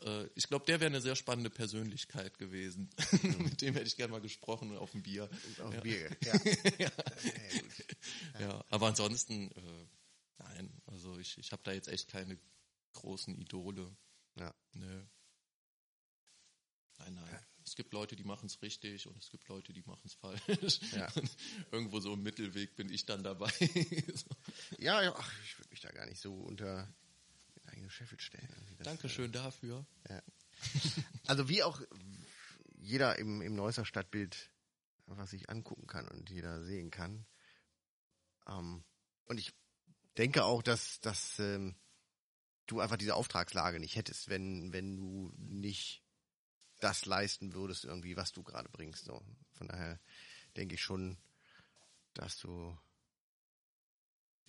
Äh, ich glaube, der wäre eine sehr spannende Persönlichkeit gewesen. Mit dem hätte ich gerne mal gesprochen auf dem Bier. Auf ja. Bier, ja. ja. ja. aber ansonsten, äh, nein, also ich, ich habe da jetzt echt keine großen Idole. Ja. Nö. Nein, nein. Es gibt Leute, die machen es richtig und es gibt Leute, die machen es falsch. Ja. Irgendwo so im Mittelweg bin ich dann dabei. so. Ja, ja, ach, ich würde mich da gar nicht so unter den eigenen Scheffel stellen. irgendwie. Das, Dankeschön dafür. äh, Also wie auch jeder im, im Neusser Stadtbild was sich angucken kann und jeder sehen kann. Ähm, und ich denke auch, dass, dass ähm, du einfach diese Auftragslage nicht hättest, wenn, wenn du nicht das leisten würdest irgendwie, was du gerade bringst. So. Von daher denke ich schon, dass du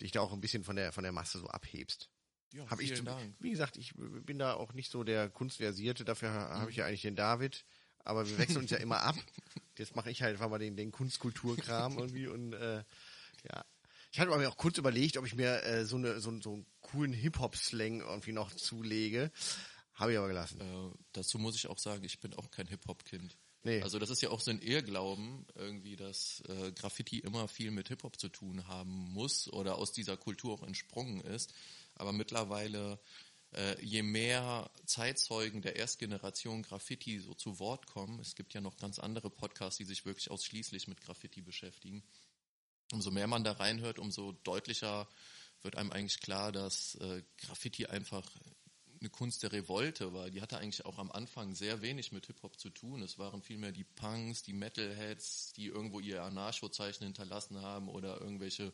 dich da auch ein bisschen von der von der Masse so abhebst. Ja, Hab ich vielen zum- Dank. Wie gesagt, ich bin da auch nicht so der Kunstversierte, dafür ha- habe ich ja eigentlich den David, aber wir wechseln uns ja immer ab. Jetzt mache ich halt einfach mal den, den Kunstkulturkram irgendwie und äh, ja. Ich hatte mir auch kurz überlegt, ob ich mir äh, so, eine, so, so einen coolen Hip-Hop-Slang irgendwie noch zulege. Habe ich aber gelassen. Äh, dazu muss ich auch sagen, ich bin auch kein Hip-Hop-Kind. Nee. Also das ist ja auch so ein Irrglauben, irgendwie, dass äh, Graffiti immer viel mit Hip-Hop zu tun haben muss oder aus dieser Kultur auch entsprungen ist. Aber mittlerweile, äh, je mehr Zeitzeugen der Erstgeneration Graffiti so zu Wort kommen, es gibt ja noch ganz andere Podcasts, die sich wirklich ausschließlich mit Graffiti beschäftigen, umso mehr man da reinhört, umso deutlicher wird einem eigentlich klar, dass äh, Graffiti einfach eine Kunst der Revolte war. Die hatte eigentlich auch am Anfang sehr wenig mit Hip-Hop zu tun. Es waren vielmehr die Punks, die Metalheads, die irgendwo ihr Anarcho-Zeichen hinterlassen haben oder irgendwelche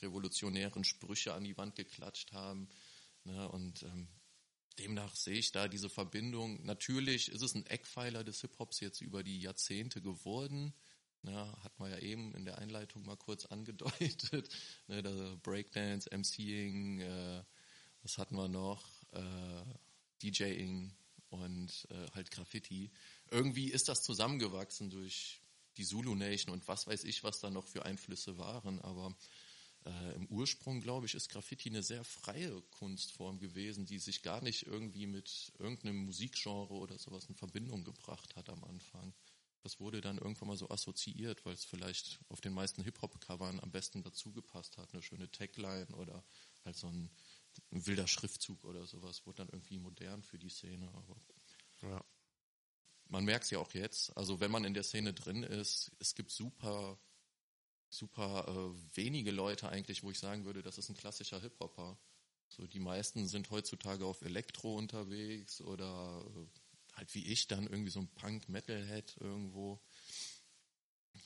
revolutionären Sprüche an die Wand geklatscht haben. Ne? Und ähm, demnach sehe ich da diese Verbindung. Natürlich ist es ein Eckpfeiler des Hip-Hops jetzt über die Jahrzehnte geworden. Ja, hat man ja eben in der Einleitung mal kurz angedeutet. Ne, da Breakdance, MCing, äh, was hatten wir noch? Äh, DJing und äh, halt Graffiti. Irgendwie ist das zusammengewachsen durch die Zulu Nation und was weiß ich, was da noch für Einflüsse waren. Aber äh, im Ursprung, glaube ich, ist Graffiti eine sehr freie Kunstform gewesen, die sich gar nicht irgendwie mit irgendeinem Musikgenre oder sowas in Verbindung gebracht hat am Anfang. Das wurde dann irgendwann mal so assoziiert, weil es vielleicht auf den meisten Hip-Hop-Covern am besten dazu gepasst hat. Eine schöne Tagline oder halt so ein, ein wilder Schriftzug oder sowas. Wurde dann irgendwie modern für die Szene. Aber Ja. man merkt es ja auch jetzt. Also wenn man in der Szene drin ist, es gibt super, super äh, wenige Leute eigentlich, wo ich sagen würde, das ist ein klassischer Hip-Hopper. So die meisten sind heutzutage auf Elektro unterwegs oder äh, halt wie ich dann irgendwie so ein Punk-Metal-Head irgendwo.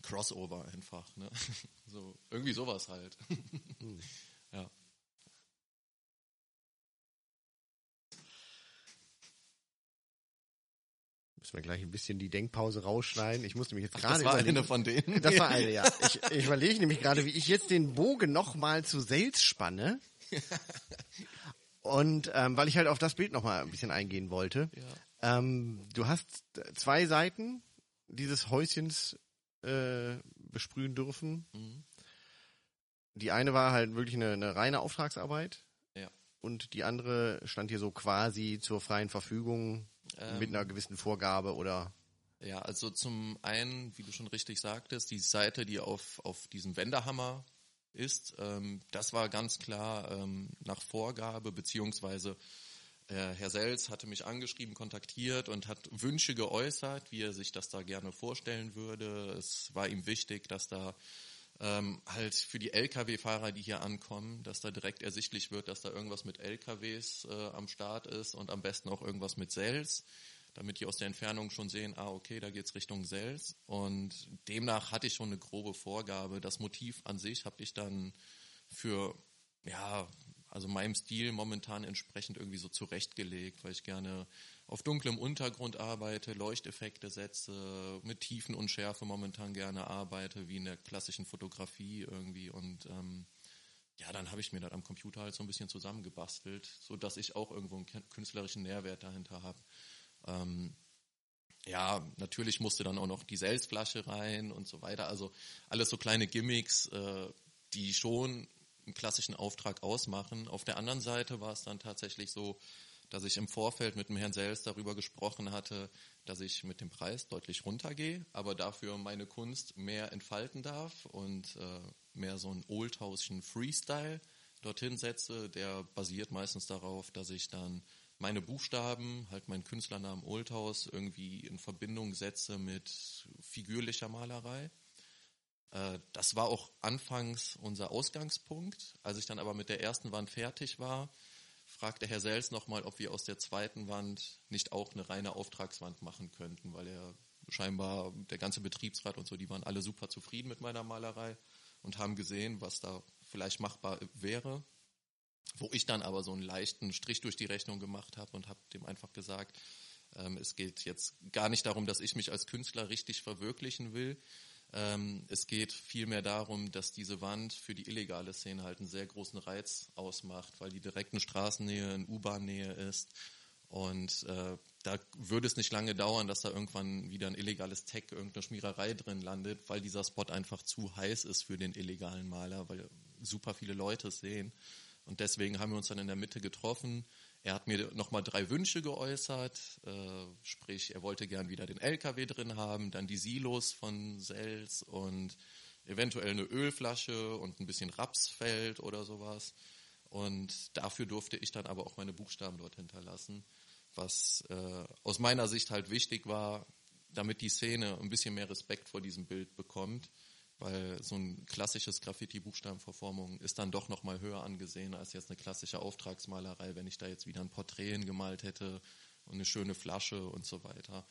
Crossover einfach, ne? So, irgendwie sowas halt. ja. Müssen wir gleich ein bisschen die Denkpause rausschneiden. Ich musste mich jetzt gerade das war überlegen. eine von denen. Das war eine, ja. Ich, ich überlege nämlich gerade, wie ich jetzt den Bogen nochmal zu Sales spanne. Und ähm, weil ich halt auf das Bild nochmal ein bisschen eingehen wollte. Ja. Ähm, du hast zwei Seiten dieses Häuschens äh, besprühen dürfen. Mhm. Die eine war halt wirklich eine, eine reine Auftragsarbeit. Ja. Und die andere stand hier so quasi zur freien Verfügung Ähm, mit einer gewissen Vorgabe oder Ja, also zum einen, wie du schon richtig sagtest, die Seite, die auf, auf diesem Wendehammer ist, ähm, das war ganz klar ähm, nach Vorgabe, beziehungsweise äh, Herr Sels hatte mich angeschrieben, kontaktiert und hat Wünsche geäußert, wie er sich das da gerne vorstellen würde. Es war ihm wichtig, dass da ähm, halt für die Lkw-Fahrer, die hier ankommen, dass da direkt ersichtlich wird, dass da irgendwas mit Lkws äh, am Start ist und am besten auch irgendwas mit Sels, damit die aus der Entfernung schon sehen, ah okay, da geht's Richtung Sels. Und demnach hatte ich schon eine grobe Vorgabe. Das Motiv an sich habe ich dann für ja also meinem Stil momentan entsprechend irgendwie so zurechtgelegt, weil ich gerne auf dunklem Untergrund arbeite, Leuchteffekte setze, mit Tiefen und Schärfe momentan gerne arbeite, wie in der klassischen Fotografie irgendwie und ähm, ja, dann habe ich mir das am Computer halt so ein bisschen zusammengebastelt, so dass ich auch irgendwo einen künstlerischen Nährwert dahinter habe. Ähm, ja, natürlich musste dann auch noch die Selsflasche rein und so weiter. Also alles so kleine Gimmicks, äh, die schon einen klassischen Auftrag ausmachen. Auf der anderen Seite war es dann tatsächlich so, dass ich im Vorfeld mit dem Herrn Sels darüber gesprochen hatte, dass ich mit dem Preis deutlich runtergehe, aber dafür meine Kunst mehr entfalten darf und äh, mehr so einen oldhausischen Freestyle dorthin setze. Der basiert meistens darauf, dass ich dann meine Buchstaben, halt meinen Künstlernamen Oldhaus irgendwie in Verbindung setze mit figürlicher Malerei. Äh, das war auch anfangs unser Ausgangspunkt. Als ich dann aber mit der ersten Wand fertig war, fragte Herr Sels nochmal, ob wir aus der zweiten Wand nicht auch eine reine Auftragswand machen könnten, weil er scheinbar, der ganze Betriebsrat und so, die waren alle super zufrieden mit meiner Malerei und haben gesehen, was da vielleicht machbar wäre. Wo ich dann aber so einen leichten Strich durch die Rechnung gemacht habe und habe dem einfach gesagt, ähm, es geht jetzt gar nicht darum, dass ich mich als Künstler richtig verwirklichen will, es geht vielmehr darum, dass diese Wand für die illegale Szene halt einen sehr großen Reiz ausmacht, weil die direkten Straßennähe, in U-Bahn-Nähe ist. Und äh, da würde es nicht lange dauern, dass da irgendwann wieder ein illegales Tech, irgendeine Schmiererei drin landet, weil dieser Spot einfach zu heiß ist für den illegalen Maler, weil super viele Leute es sehen. Und deswegen haben wir uns dann in der Mitte getroffen, er hat mir nochmal drei Wünsche geäußert, äh, sprich, er wollte gern wieder den LKW drin haben, dann die Silos von Sels und eventuell eine Ölflasche und ein bisschen Rapsfeld oder sowas. Und dafür durfte ich dann aber auch meine Buchstaben dort hinterlassen, was äh, aus meiner Sicht halt wichtig war, damit die Szene ein bisschen mehr Respekt vor diesem Bild bekommt weil so ein klassisches Graffiti-Buchstabenverformung ist dann doch nochmal höher angesehen als jetzt eine klassische Auftragsmalerei, wenn ich da jetzt wieder ein Porträt gemalt hätte und eine schöne Flasche und so weiter.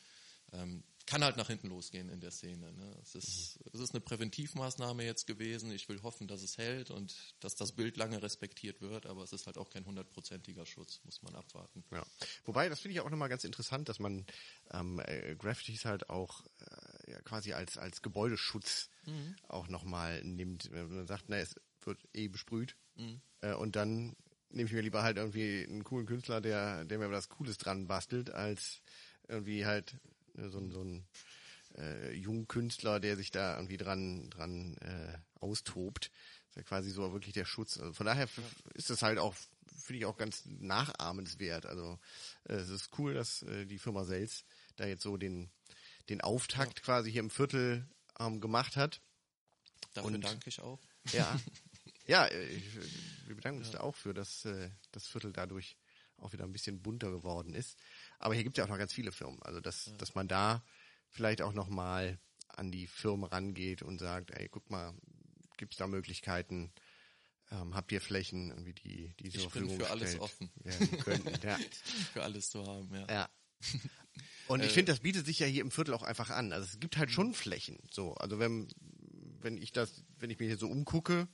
Ähm, kann halt nach hinten losgehen in der Szene. Ne? Es, ist, mhm. es ist eine Präventivmaßnahme jetzt gewesen. Ich will hoffen, dass es hält und dass das Bild lange respektiert wird, aber es ist halt auch kein hundertprozentiger Schutz, muss man abwarten. Ja. Wobei, das finde ich auch nochmal ganz interessant, dass man ähm, äh, Graffitis halt auch äh, quasi als, als Gebäudeschutz mhm. auch nochmal nimmt. Wenn man sagt, na, es wird eh besprüht mhm. äh, und dann nehme ich mir lieber halt irgendwie einen coolen Künstler, der, der mir was Cooles dran bastelt, als irgendwie halt äh, so, so ein äh, Jungkünstler, der sich da irgendwie dran, dran äh, austobt. Das ist ja quasi so wirklich der Schutz. Also von daher ist das halt auch, finde ich auch ganz nachahmenswert. Also äh, es ist cool, dass äh, die Firma Sels da jetzt so den, den Auftakt ja. quasi hier im Viertel ähm, gemacht hat. Dafür Und, danke ich auch. Ja, ja ich, wir bedanken uns ja. da auch für, dass äh, das Viertel dadurch auch wieder ein bisschen bunter geworden ist. Aber hier gibt es ja auch noch ganz viele Firmen. Also dass, ja. dass man da vielleicht auch nochmal an die Firmen rangeht und sagt, ey, guck mal, gibt es da Möglichkeiten, ähm, habt ihr Flächen, irgendwie die, die zur Verfügung für alles offen. Können, ja. für alles zu haben, ja. ja. Und ich äh, finde, das bietet sich ja hier im Viertel auch einfach an. Also es gibt halt schon Flächen. So, also wenn, wenn ich das, wenn ich mir hier so umgucke,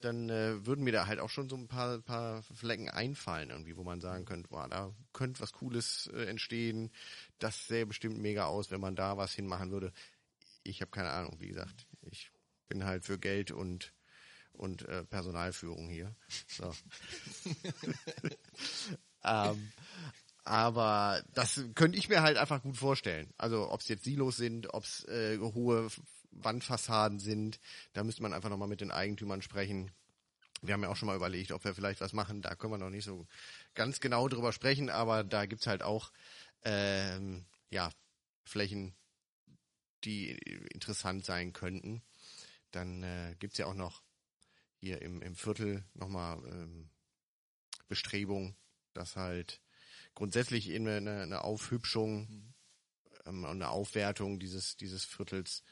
dann äh, würden mir da halt auch schon so ein paar, paar Flecken einfallen, irgendwie, wo man sagen könnte, boah, da könnte was Cooles äh, entstehen. Das sähe bestimmt mega aus, wenn man da was hinmachen würde. Ich habe keine Ahnung, wie gesagt. Ich bin halt für Geld und und äh, Personalführung hier. So. ähm, aber das könnte ich mir halt einfach gut vorstellen. Also ob es jetzt Silos sind, ob es äh, hohe Wandfassaden sind. Da müsste man einfach nochmal mit den Eigentümern sprechen. Wir haben ja auch schon mal überlegt, ob wir vielleicht was machen. Da können wir noch nicht so ganz genau drüber sprechen, aber da gibt's halt auch ähm, ja, Flächen, die interessant sein könnten. Dann äh, gibt's ja auch noch hier im, im Viertel nochmal ähm, Bestrebungen, dass halt grundsätzlich in eine, eine Aufhübschung ähm, und eine Aufwertung dieses, dieses Viertels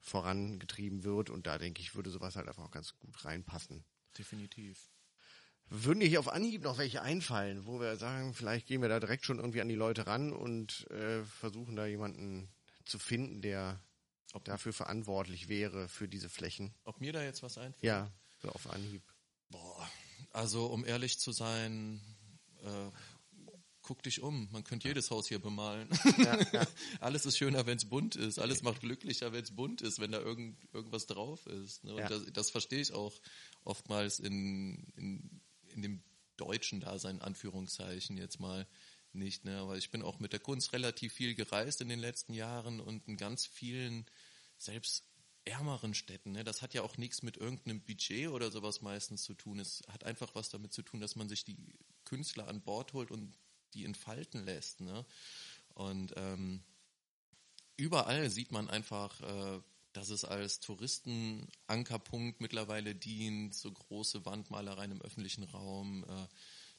vorangetrieben wird. Und da denke ich, würde sowas halt einfach auch ganz gut reinpassen. Definitiv. Würden dir hier auf Anhieb noch welche einfallen, wo wir sagen, vielleicht gehen wir da direkt schon irgendwie an die Leute ran und äh, versuchen da jemanden zu finden, der ob dafür verantwortlich wäre für diese Flächen. Ob mir da jetzt was einfällt? Ja, so auf Anhieb. Boah, also um ehrlich zu sein, äh, guck dich um. Man könnte jedes Haus hier bemalen. Ja, ja. Alles ist schöner, wenn es bunt ist. Alles macht glücklicher, wenn es bunt ist, wenn da irgend, irgendwas drauf ist. Ne? Und ja. das, das verstehe ich auch oftmals in, in, in dem deutschen Dasein, Anführungszeichen jetzt mal nicht. Ne? Aber ich bin auch mit der Kunst relativ viel gereist in den letzten Jahren und in ganz vielen, selbst ärmeren Städten. Ne? Das hat ja auch nichts mit irgendeinem Budget oder sowas meistens zu tun. Es hat einfach was damit zu tun, dass man sich die Künstler an Bord holt und die entfalten lässt. Ne? Und ähm, überall sieht man einfach, äh, dass es als Touristenankerpunkt mittlerweile dient, so große Wandmalereien im öffentlichen Raum. Äh,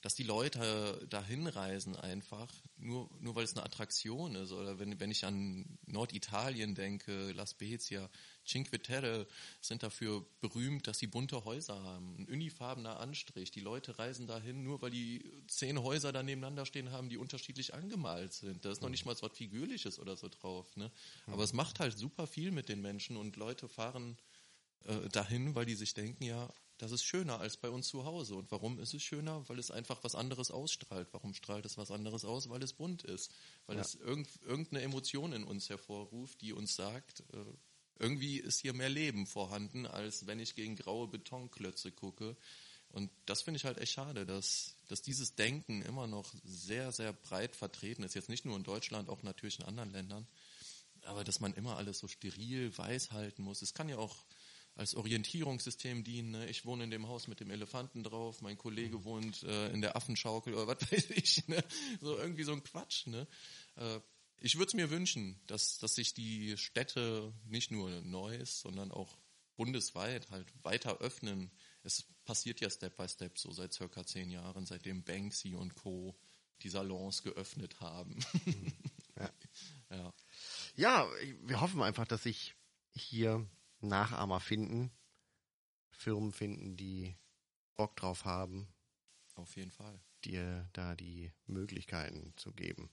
dass die Leute dahin reisen einfach, nur, nur weil es eine Attraktion ist. Oder wenn, wenn ich an Norditalien denke, La Spezia, Cinque Terre sind dafür berühmt, dass sie bunte Häuser haben. Ein unifarbener Anstrich. Die Leute reisen dahin, nur weil die zehn Häuser da nebeneinander stehen haben, die unterschiedlich angemalt sind. Da ist noch nicht mal so was Figürliches oder so drauf. Ne? Aber es macht halt super viel mit den Menschen und Leute fahren äh, dahin, weil die sich denken, ja, das ist schöner als bei uns zu Hause. Und warum ist es schöner? Weil es einfach was anderes ausstrahlt. Warum strahlt es was anderes aus? Weil es bunt ist. Weil ja. es irgend, irgendeine Emotion in uns hervorruft, die uns sagt, äh, irgendwie ist hier mehr Leben vorhanden, als wenn ich gegen graue Betonklötze gucke. Und das finde ich halt echt schade, dass, dass dieses Denken immer noch sehr, sehr breit vertreten ist. Jetzt nicht nur in Deutschland, auch natürlich in anderen Ländern. Aber dass man immer alles so steril weiß halten muss. Es kann ja auch als Orientierungssystem dienen. Ne? Ich wohne in dem Haus mit dem Elefanten drauf, mein Kollege mhm. wohnt äh, in der Affenschaukel oder was weiß ich. Ne? So irgendwie so ein Quatsch. Ne? Äh, ich würde es mir wünschen, dass, dass sich die Städte nicht nur Neues, sondern auch bundesweit halt weiter öffnen. Es passiert ja Step by Step so seit circa zehn Jahren, seitdem Banksy und Co. die Salons geöffnet haben. Mhm. Ja. ja. ja, wir hoffen einfach, dass sich hier Nachahmer finden, Firmen finden, die Bock drauf haben. Auf jeden Fall. Dir da die Möglichkeiten zu geben.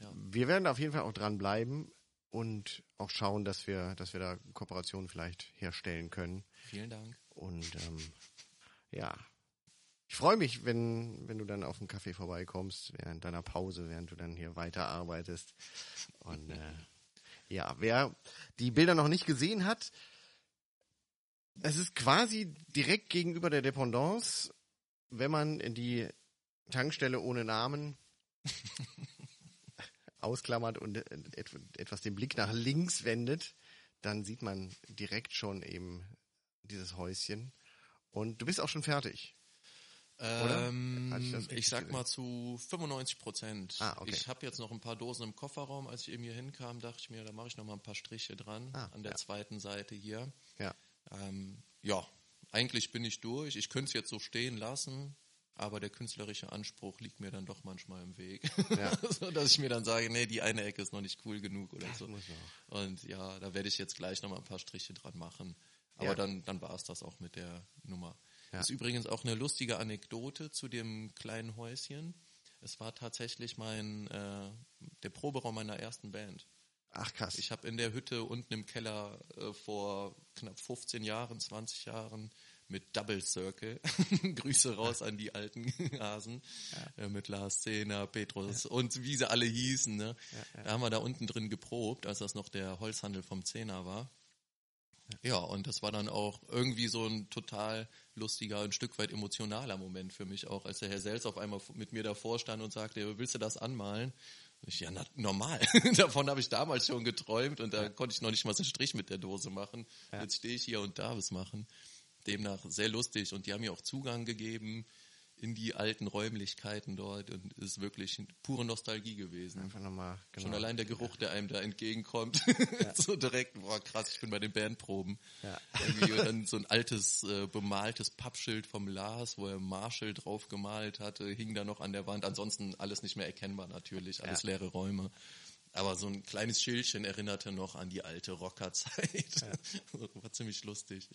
Ja. Wir werden auf jeden Fall auch dranbleiben und auch schauen, dass wir, dass wir da Kooperationen vielleicht herstellen können. Vielen Dank. Und ähm, ja, ich freue mich, wenn, wenn du dann auf den Kaffee vorbeikommst, während deiner Pause, während du dann hier weiterarbeitest. Und äh, ja, wer die Bilder noch nicht gesehen hat, es ist quasi direkt gegenüber der Dependance, wenn man in die Tankstelle ohne Namen ausklammert und etwas den Blick nach links wendet, dann sieht man direkt schon eben dieses Häuschen. Und du bist auch schon fertig. Ähm, ich, ich, sag mal zu 95 Prozent. Ah, okay. Ich habe jetzt noch ein paar Dosen im Kofferraum. Als ich eben hier hinkam, dachte ich mir, da mache ich noch mal ein paar Striche dran ah, an der ja. zweiten Seite hier. Ja. Ähm, ja, eigentlich bin ich durch. Ich könnte es jetzt so stehen lassen, aber der künstlerische Anspruch liegt mir dann doch manchmal im Weg, ja. so dass ich mir dann sage, nee, die eine Ecke ist noch nicht cool genug oder das so. Und ja, da werde ich jetzt gleich noch mal ein paar Striche dran machen. Aber ja. dann, dann war es das auch mit der Nummer. Ja. Ist übrigens auch eine lustige Anekdote zu dem kleinen Häuschen. Es war tatsächlich mein äh, der Proberaum meiner ersten Band. Ach krass. Ich habe in der Hütte unten im Keller äh, vor knapp 15 Jahren, 20 Jahren mit Double Circle. Grüße raus an die alten Hasen. Ja. Äh, mit Lars Zehner, Petrus ja. und wie sie alle hießen. Ne? Ja, da haben wir da unten drin geprobt, als das noch der Holzhandel vom Zehner war. Ja, und das war dann auch irgendwie so ein total lustiger, ein Stück weit emotionaler Moment für mich auch, als der Herr Sels auf einmal mit mir davor stand und sagte, willst du das anmalen? Ich, ja, na, normal. Davon habe ich damals schon geträumt und da ja. konnte ich noch nicht mal so einen Strich mit der Dose machen. Ja. Jetzt stehe ich hier und darf es machen. Demnach sehr lustig und die haben mir auch Zugang gegeben in die alten Räumlichkeiten dort und ist wirklich pure Nostalgie gewesen. Einfach nochmal, genau. Schon allein der Geruch, der einem da entgegenkommt, ja. so direkt, boah krass, ich bin bei den Bandproben. Ja. Irgendwie dann so ein altes, äh, bemaltes Pappschild vom Lars, wo er Marshall drauf gemalt hatte, hing da noch an der Wand. Ansonsten alles nicht mehr erkennbar natürlich, alles ja. leere Räume. Aber so ein kleines Schildchen erinnerte noch an die alte Rockerzeit. War ziemlich lustig.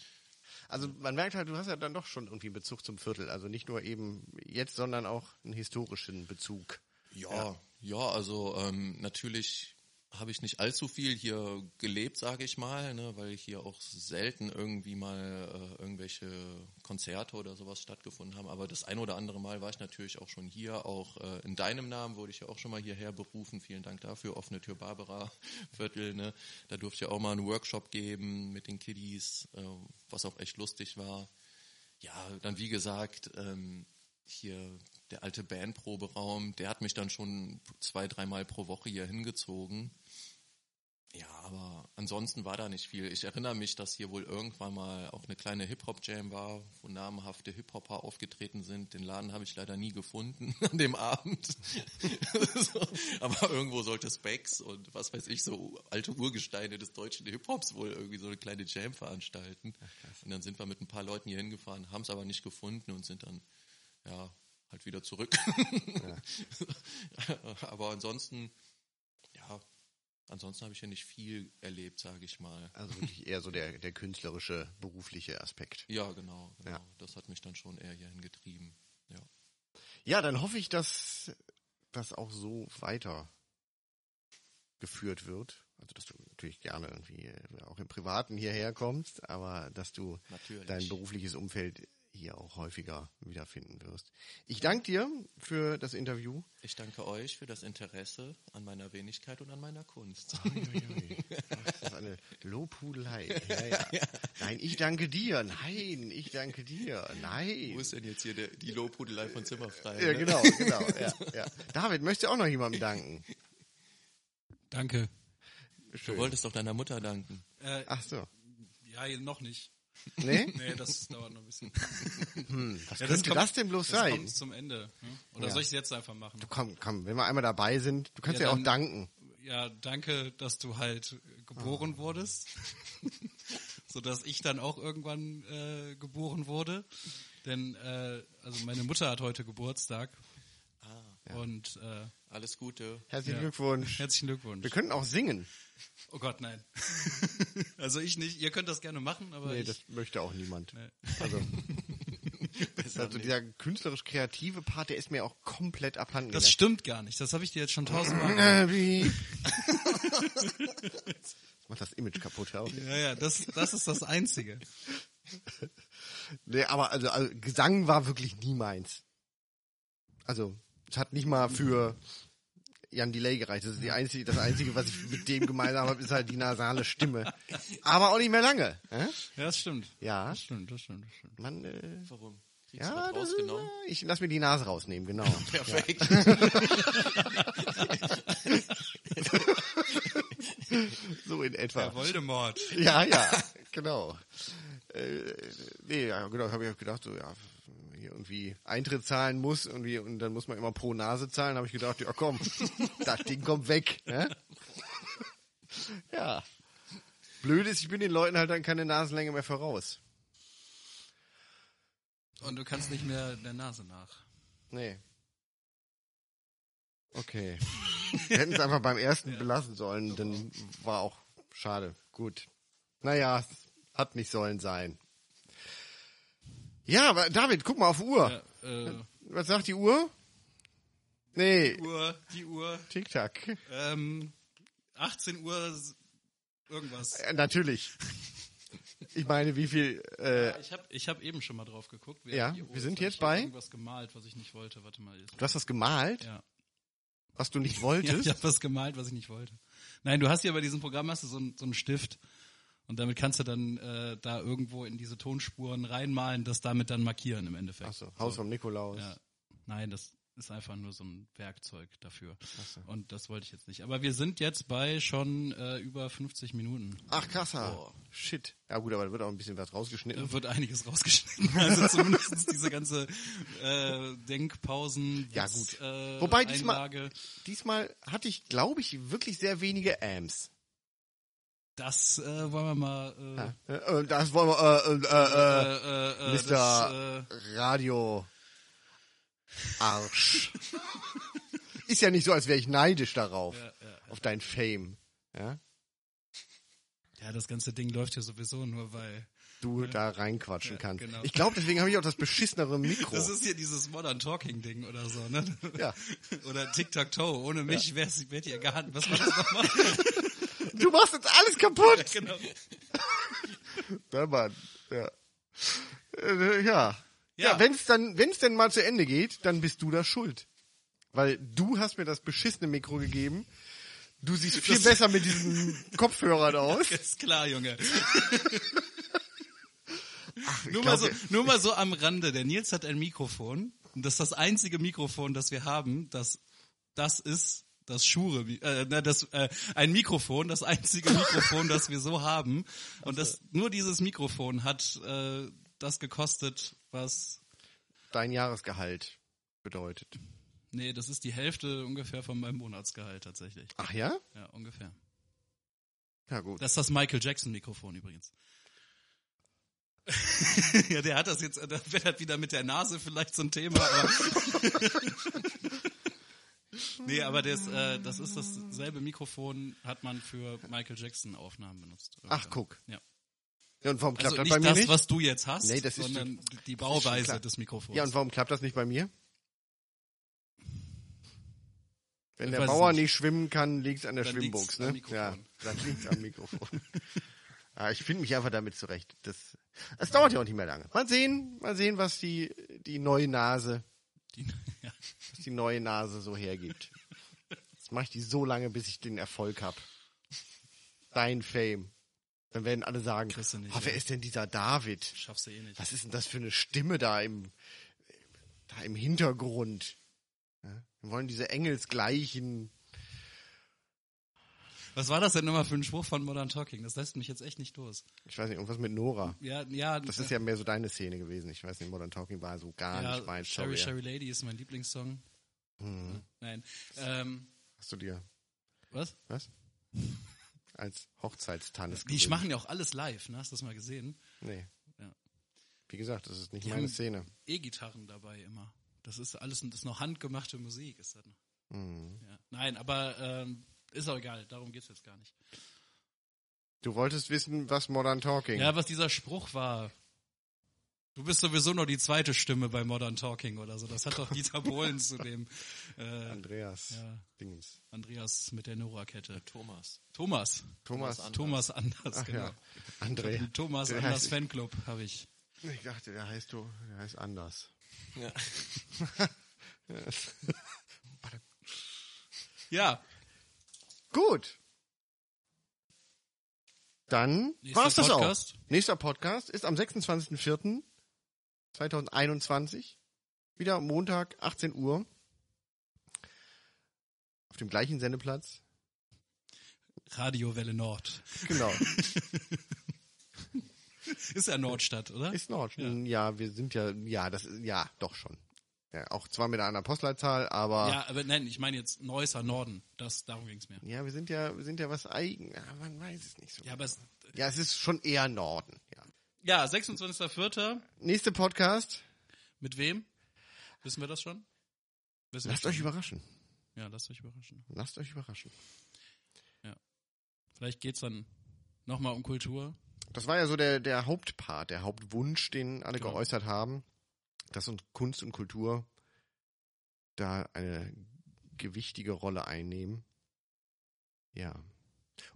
Also man merkt halt, du hast ja dann doch schon irgendwie Bezug zum Viertel. Also nicht nur eben jetzt, sondern auch einen historischen Bezug. Ja, ja, ja also ähm, natürlich habe ich nicht allzu viel hier gelebt, sage ich mal, ne, weil hier auch selten irgendwie mal äh, irgendwelche Konzerte oder sowas stattgefunden haben. Aber das ein oder andere Mal war ich natürlich auch schon hier. Auch äh, in deinem Namen wurde ich ja auch schon mal hierher berufen. Vielen Dank dafür. Offene Tür Barbara Viertel. Ne? Da durfte ich auch mal einen Workshop geben mit den Kiddies, äh, was auch echt lustig war. Ja, dann wie gesagt, ähm, hier der alte Bandproberaum, der hat mich dann schon zwei, dreimal pro Woche hier hingezogen. Ja, aber ansonsten war da nicht viel. Ich erinnere mich, dass hier wohl irgendwann mal auch eine kleine Hip-Hop-Jam war, wo namhafte Hip-Hopper aufgetreten sind. Den Laden habe ich leider nie gefunden an dem Abend. so, aber irgendwo sollte Specs und was weiß ich, so alte Urgesteine des deutschen Hip-Hops wohl irgendwie so eine kleine Jam veranstalten. und dann sind wir mit ein paar Leuten hier hingefahren, haben es aber nicht gefunden und sind dann, ja, halt wieder zurück. aber ansonsten, ja, Ansonsten habe ich ja nicht viel erlebt, sage ich mal. Also wirklich eher so der, der künstlerische, berufliche Aspekt. Ja, genau. genau. Ja. Das hat mich dann schon eher hierhin getrieben. Ja. Ja, dann hoffe ich, dass das auch so weiter geführt wird. Also, dass du natürlich gerne irgendwie auch im Privaten hierher kommst, aber dass du Natürlich. dein berufliches Umfeld hier auch häufiger wiederfinden wirst. Ich danke dir für das Interview. Ich danke euch für das Interesse an meiner Wenigkeit und an meiner Kunst. Uiuiui. Das ist eine Lobhudelei. Ja, ja. Nein, ich danke dir. Nein, ich danke dir. Nein. Wo ist denn jetzt hier der, die Lobhudelei von Zimmerfrei? Ja, ne? genau, genau. Ja, ja. David, möchtest du auch noch jemandem danken? Danke. Du wolltest doch deiner Mutter danken. Äh, Ach so. ja, noch nicht. Nee? Nee, das dauert noch ein bisschen. Hm, was Ja, könnte das, denn bloß das sein? kommt zum Ende. ne? Oder Ja. soll ich es jetzt einfach machen? Komm, komm, wenn wir einmal dabei sind, du kannst ja, Ja, auch dann- danken. Ja, danke, dass du halt geboren Ah. wurdest. so dass ich dann auch irgendwann äh, geboren wurde. Denn äh, also meine Mutter hat heute Geburtstag. Ah, Und äh, Alles Gute. Herzlichen Ja. Glückwunsch. herzlichen Glückwunsch. Wir könnten auch singen. Oh Gott, nein. also ich nicht. Ihr könnt das gerne machen, aber Nee, ich, das möchte auch niemand. Nee. Also, also dieser künstlerisch kreative Part, der ist mir auch komplett abhanden das stimmt gar nicht. Das habe ich dir jetzt schon tausendmal gesagt. Äh, wie? Das macht das Image kaputt. Ja. Ja, ja, das, das ist das Einzige. Nee, aber also, also Gesang war wirklich nie meins. Also, es hat nicht mal für Jan Delay gereicht. Das ist die einzige, das Einzige, was ich mit dem gemeinsam habe, ist halt die nasale Stimme. Aber auch nicht mehr lange. Äh? Ja, das stimmt. Ja, Das stimmt, das stimmt, das stimmt. man, äh, Warum? Kriegst ja, das ist, äh, ich lass mir die Nase rausnehmen, genau. Perfekt. So in etwa. Herr Voldemort. Ja, ja, genau. Äh, nee, ja, genau, habe ich auch gedacht, so, ja, hier irgendwie Eintritt zahlen muss irgendwie, und dann muss man immer pro Nase zahlen, habe ich gedacht, ja komm, das Ding kommt weg. Ne? Ja. Blöd ist, ich bin den Leuten halt dann keine Nasenlänge mehr voraus. Und du kannst nicht mehr der Nase nach. Nee. Okay. Wir hätten es einfach beim ersten belassen sollen, dann war auch schade. Gut. Naja, hat nicht sollen sein. Ja, aber David, guck mal auf Uhr. Ja, äh, Was sagt die Uhr? Nee, die Uhr, die Uhr. Tick-Tack. Ähm, 18 Uhr irgendwas. Äh, natürlich. Ich meine, wie viel, äh, Ich habe ich hab eben schon mal drauf geguckt. Ja, wir sind jetzt ich hab bei- irgendwas gemalt, was ich nicht wollte. Warte mal. Jetzt. du hast was gemalt, Ja. was du nicht ja, wolltest? ich habe was gemalt, was ich nicht wollte. Nein, du hast ja bei diesem Programm hast du so, einen- so einen Stift und damit kannst du dann äh, da irgendwo in diese Tonspuren reinmalen, das damit dann markieren im Endeffekt. Ach so, Haus vom Nikolaus. Ja. Nein, das ist einfach nur so ein Werkzeug dafür. Und das wollte ich jetzt nicht. Aber wir sind jetzt bei schon äh, über 50 Minuten. Ach, krasser. Boah. Shit. Ja gut, aber da wird auch ein bisschen was rausgeschnitten. Da wird einiges rausgeschnitten. Also zumindest diese ganze äh, Denkpausen. Ja, gut. Äh, Wobei diesmal- Einlage. Diesmal hatte ich, glaube ich, wirklich sehr wenige Amps. Das äh, wollen wir mal. Äh, Ja. Äh, Das wollen wir, äh, äh, äh, äh, äh, Mr. Das, äh, Radio Arsch. Ist ja nicht so, als wäre ich neidisch darauf, ja, ja. auf dein Fame. Ja? ja, das ganze Ding läuft ja sowieso nur, weil. Du da reinquatschen Ja, kannst. genau. Ich glaube, deswegen habe ich auch das beschissenere Mikro. Das ist hier dieses Modern Talking Ding oder so, ne? Ja. Oder Tic-Tac-Toe. Ohne mich wär's, wärt ihr gar nicht. Was war das nochmal? du machst jetzt alles kaputt. genau. Ja, Mann. Ja. Äh, ja. Ja, Ja. wenn es dann, wenn es denn mal zu Ende geht, dann bist du da schuld. Weil du hast mir das beschissene Mikro gegeben. Du siehst viel besser mit diesen Kopfhörern aus. Ist klar, Junge. Ich Nur, glaub, mal so, nur mal so am Rande. Der Nils hat ein Mikrofon. Und das ist das einzige Mikrofon, das wir haben, das das ist, das Schure, äh, das äh, ein Mikrofon, das einzige Mikrofon, das wir so haben. Und das nur dieses Mikrofon hat äh, das gekostet, was Dein Jahresgehalt bedeutet. nee, das ist die Hälfte ungefähr von meinem Monatsgehalt tatsächlich. Ach ja? Ja, ungefähr. Ja gut. Das ist das Michael Jackson Mikrofon übrigens. ja, der hat das jetzt, da wird halt wieder mit der Nase vielleicht so ein Thema, aber Nee, aber das, äh, das ist dasselbe Mikrofon, hat man für Michael Jackson Aufnahmen benutzt. Ach, guck. Ja. Ja, und warum klappt Also das bei mir das, nicht? was du jetzt hast, Nee, das ist sondern die das schon Bauweise des Mikrofons. Ja, und warum klappt das nicht bei mir? Wenn Ich der es Bauer nicht. nicht schwimmen kann, liegt's an der Dann Schwimmbox, ne? Ja, dann liegt's am Mikrofon. ah, ich finde mich einfach damit zurecht. Das, das dauert ja auch nicht mehr lange. Mal sehen, mal sehen, was die, die neue Nase, Die, ja. was die neue Nase so hergibt. Jetzt mache ich die so lange, bis ich den Erfolg hab. Dein Fame. Dann werden alle sagen, nicht, oh, wer ja. ist denn dieser David? Schaffst du eh nicht. Was ist denn das für eine Stimme da im, da im Hintergrund? Ja? Wir wollen diese engelsgleichen. Was war das denn immer für ein Spruch von Modern Talking? Das lässt mich jetzt echt nicht los. Ich weiß nicht, irgendwas mit Nora. Ja, ja, Das ist ja mehr so deine Szene gewesen. Ich weiß nicht, Modern Talking war so gar ja, nicht mein Sherry Sorry. Sherry Lady ist mein Lieblingssong. Hm. Nein. Ähm, Hast du dir was? was? Als Hochzeitstanz Die machen ja auch alles live, ne? Hast du das mal gesehen? Nee. Ja. Wie gesagt, das ist nicht Die meine Szene. E-Gitarren dabei immer. Das ist alles, das ist noch handgemachte Musik, ist das. noch. Hm. Ja. Nein, aber ähm, ist auch egal, darum geht's jetzt gar nicht. Du wolltest wissen, was Modern Talking. Ja, was dieser Spruch war. Du bist sowieso nur die zweite Stimme bei Modern Talking oder so. Das hat doch Dieter Bohlen zu dem äh, Andreas Ja. Dingens. Andreas mit der Nora-Kette. Thomas. Thomas. Thomas. Anders. Thomas Anders, Ach genau. ja. André. Thomas Der Anders heißt- Fanclub habe ich. Ich dachte, der heißt du, der heißt anders. Ja. Ja, Gut. Dann Nächster war's das Podcast. auch. Nächster Podcast ist am 26.04.2021. Wieder Montag, 18 Uhr. Auf dem gleichen Sendeplatz. Radiowelle Nord. Genau. Ist ja Nordstadt, oder? Ist Nord. Ja. wir sind ja, ja, das ist, ja, doch schon. Ja, auch zwar mit einer anderen Postleitzahl, aber ja, aber nein, ich meine jetzt Neusser Norden. Das, darum ging's mir. ja, wir sind ja, wir sind ja was eigen. Ja, man weiß es nicht so. Ja, aber es, Ja, es ist schon eher Norden. Ja. ja, 26.04. Nächste Podcast. Mit wem? Wissen wir das schon? Wissen Lasst schon? euch überraschen. Ja, lasst euch überraschen. Lasst euch überraschen. Vielleicht geht's dann nochmal um Kultur. Das war ja so der, der Hauptpart, der Hauptwunsch, den alle Genau. geäußert haben, dass uns Kunst und Kultur da eine gewichtige Rolle einnehmen. Ja.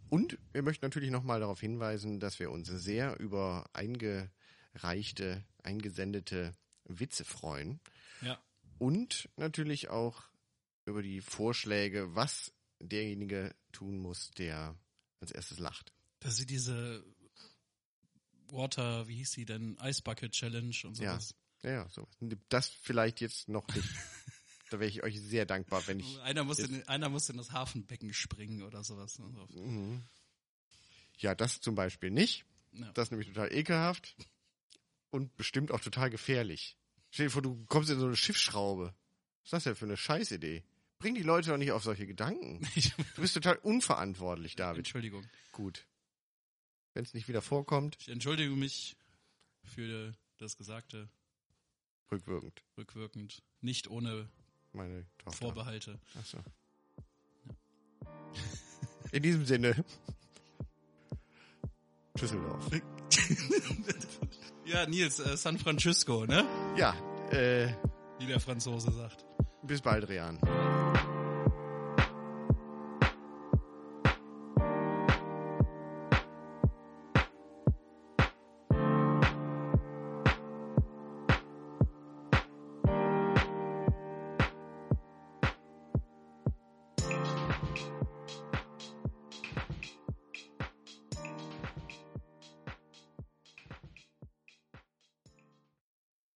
Und wir möchten natürlich nochmal darauf hinweisen, dass wir uns sehr über eingereichte, eingesendete Witze freuen. Ja. Und natürlich auch über die Vorschläge, was derjenige tun muss, der als erstes lacht. Das ist diese Water, wie hieß die denn? Ice Bucket Challenge und sowas. Ja, ja, so. Das vielleicht jetzt noch nicht. da wäre ich euch sehr dankbar, wenn ich. Einer muss, in, einer muss in das Hafenbecken springen oder sowas. So. Mhm. Ja, das zum Beispiel nicht. Ja. Das ist nämlich total ekelhaft und bestimmt auch total gefährlich. Stell dir vor, du kommst in so eine Schiffsschraube. Was ist das denn für eine Scheißidee? Bring die Leute doch nicht auf solche Gedanken. Du bist total unverantwortlich, David. Entschuldigung. Gut. Wenn es nicht wieder vorkommt, Ich entschuldige mich für das Gesagte rückwirkend. rückwirkend, nicht ohne Meine Tochter. Vorbehalte. Ach so. In diesem Sinne. Düsseldorf. Ja, Nils, äh, San Francisco, ne? Ja, äh, Wie der Franzose sagt. bis bald, Rian.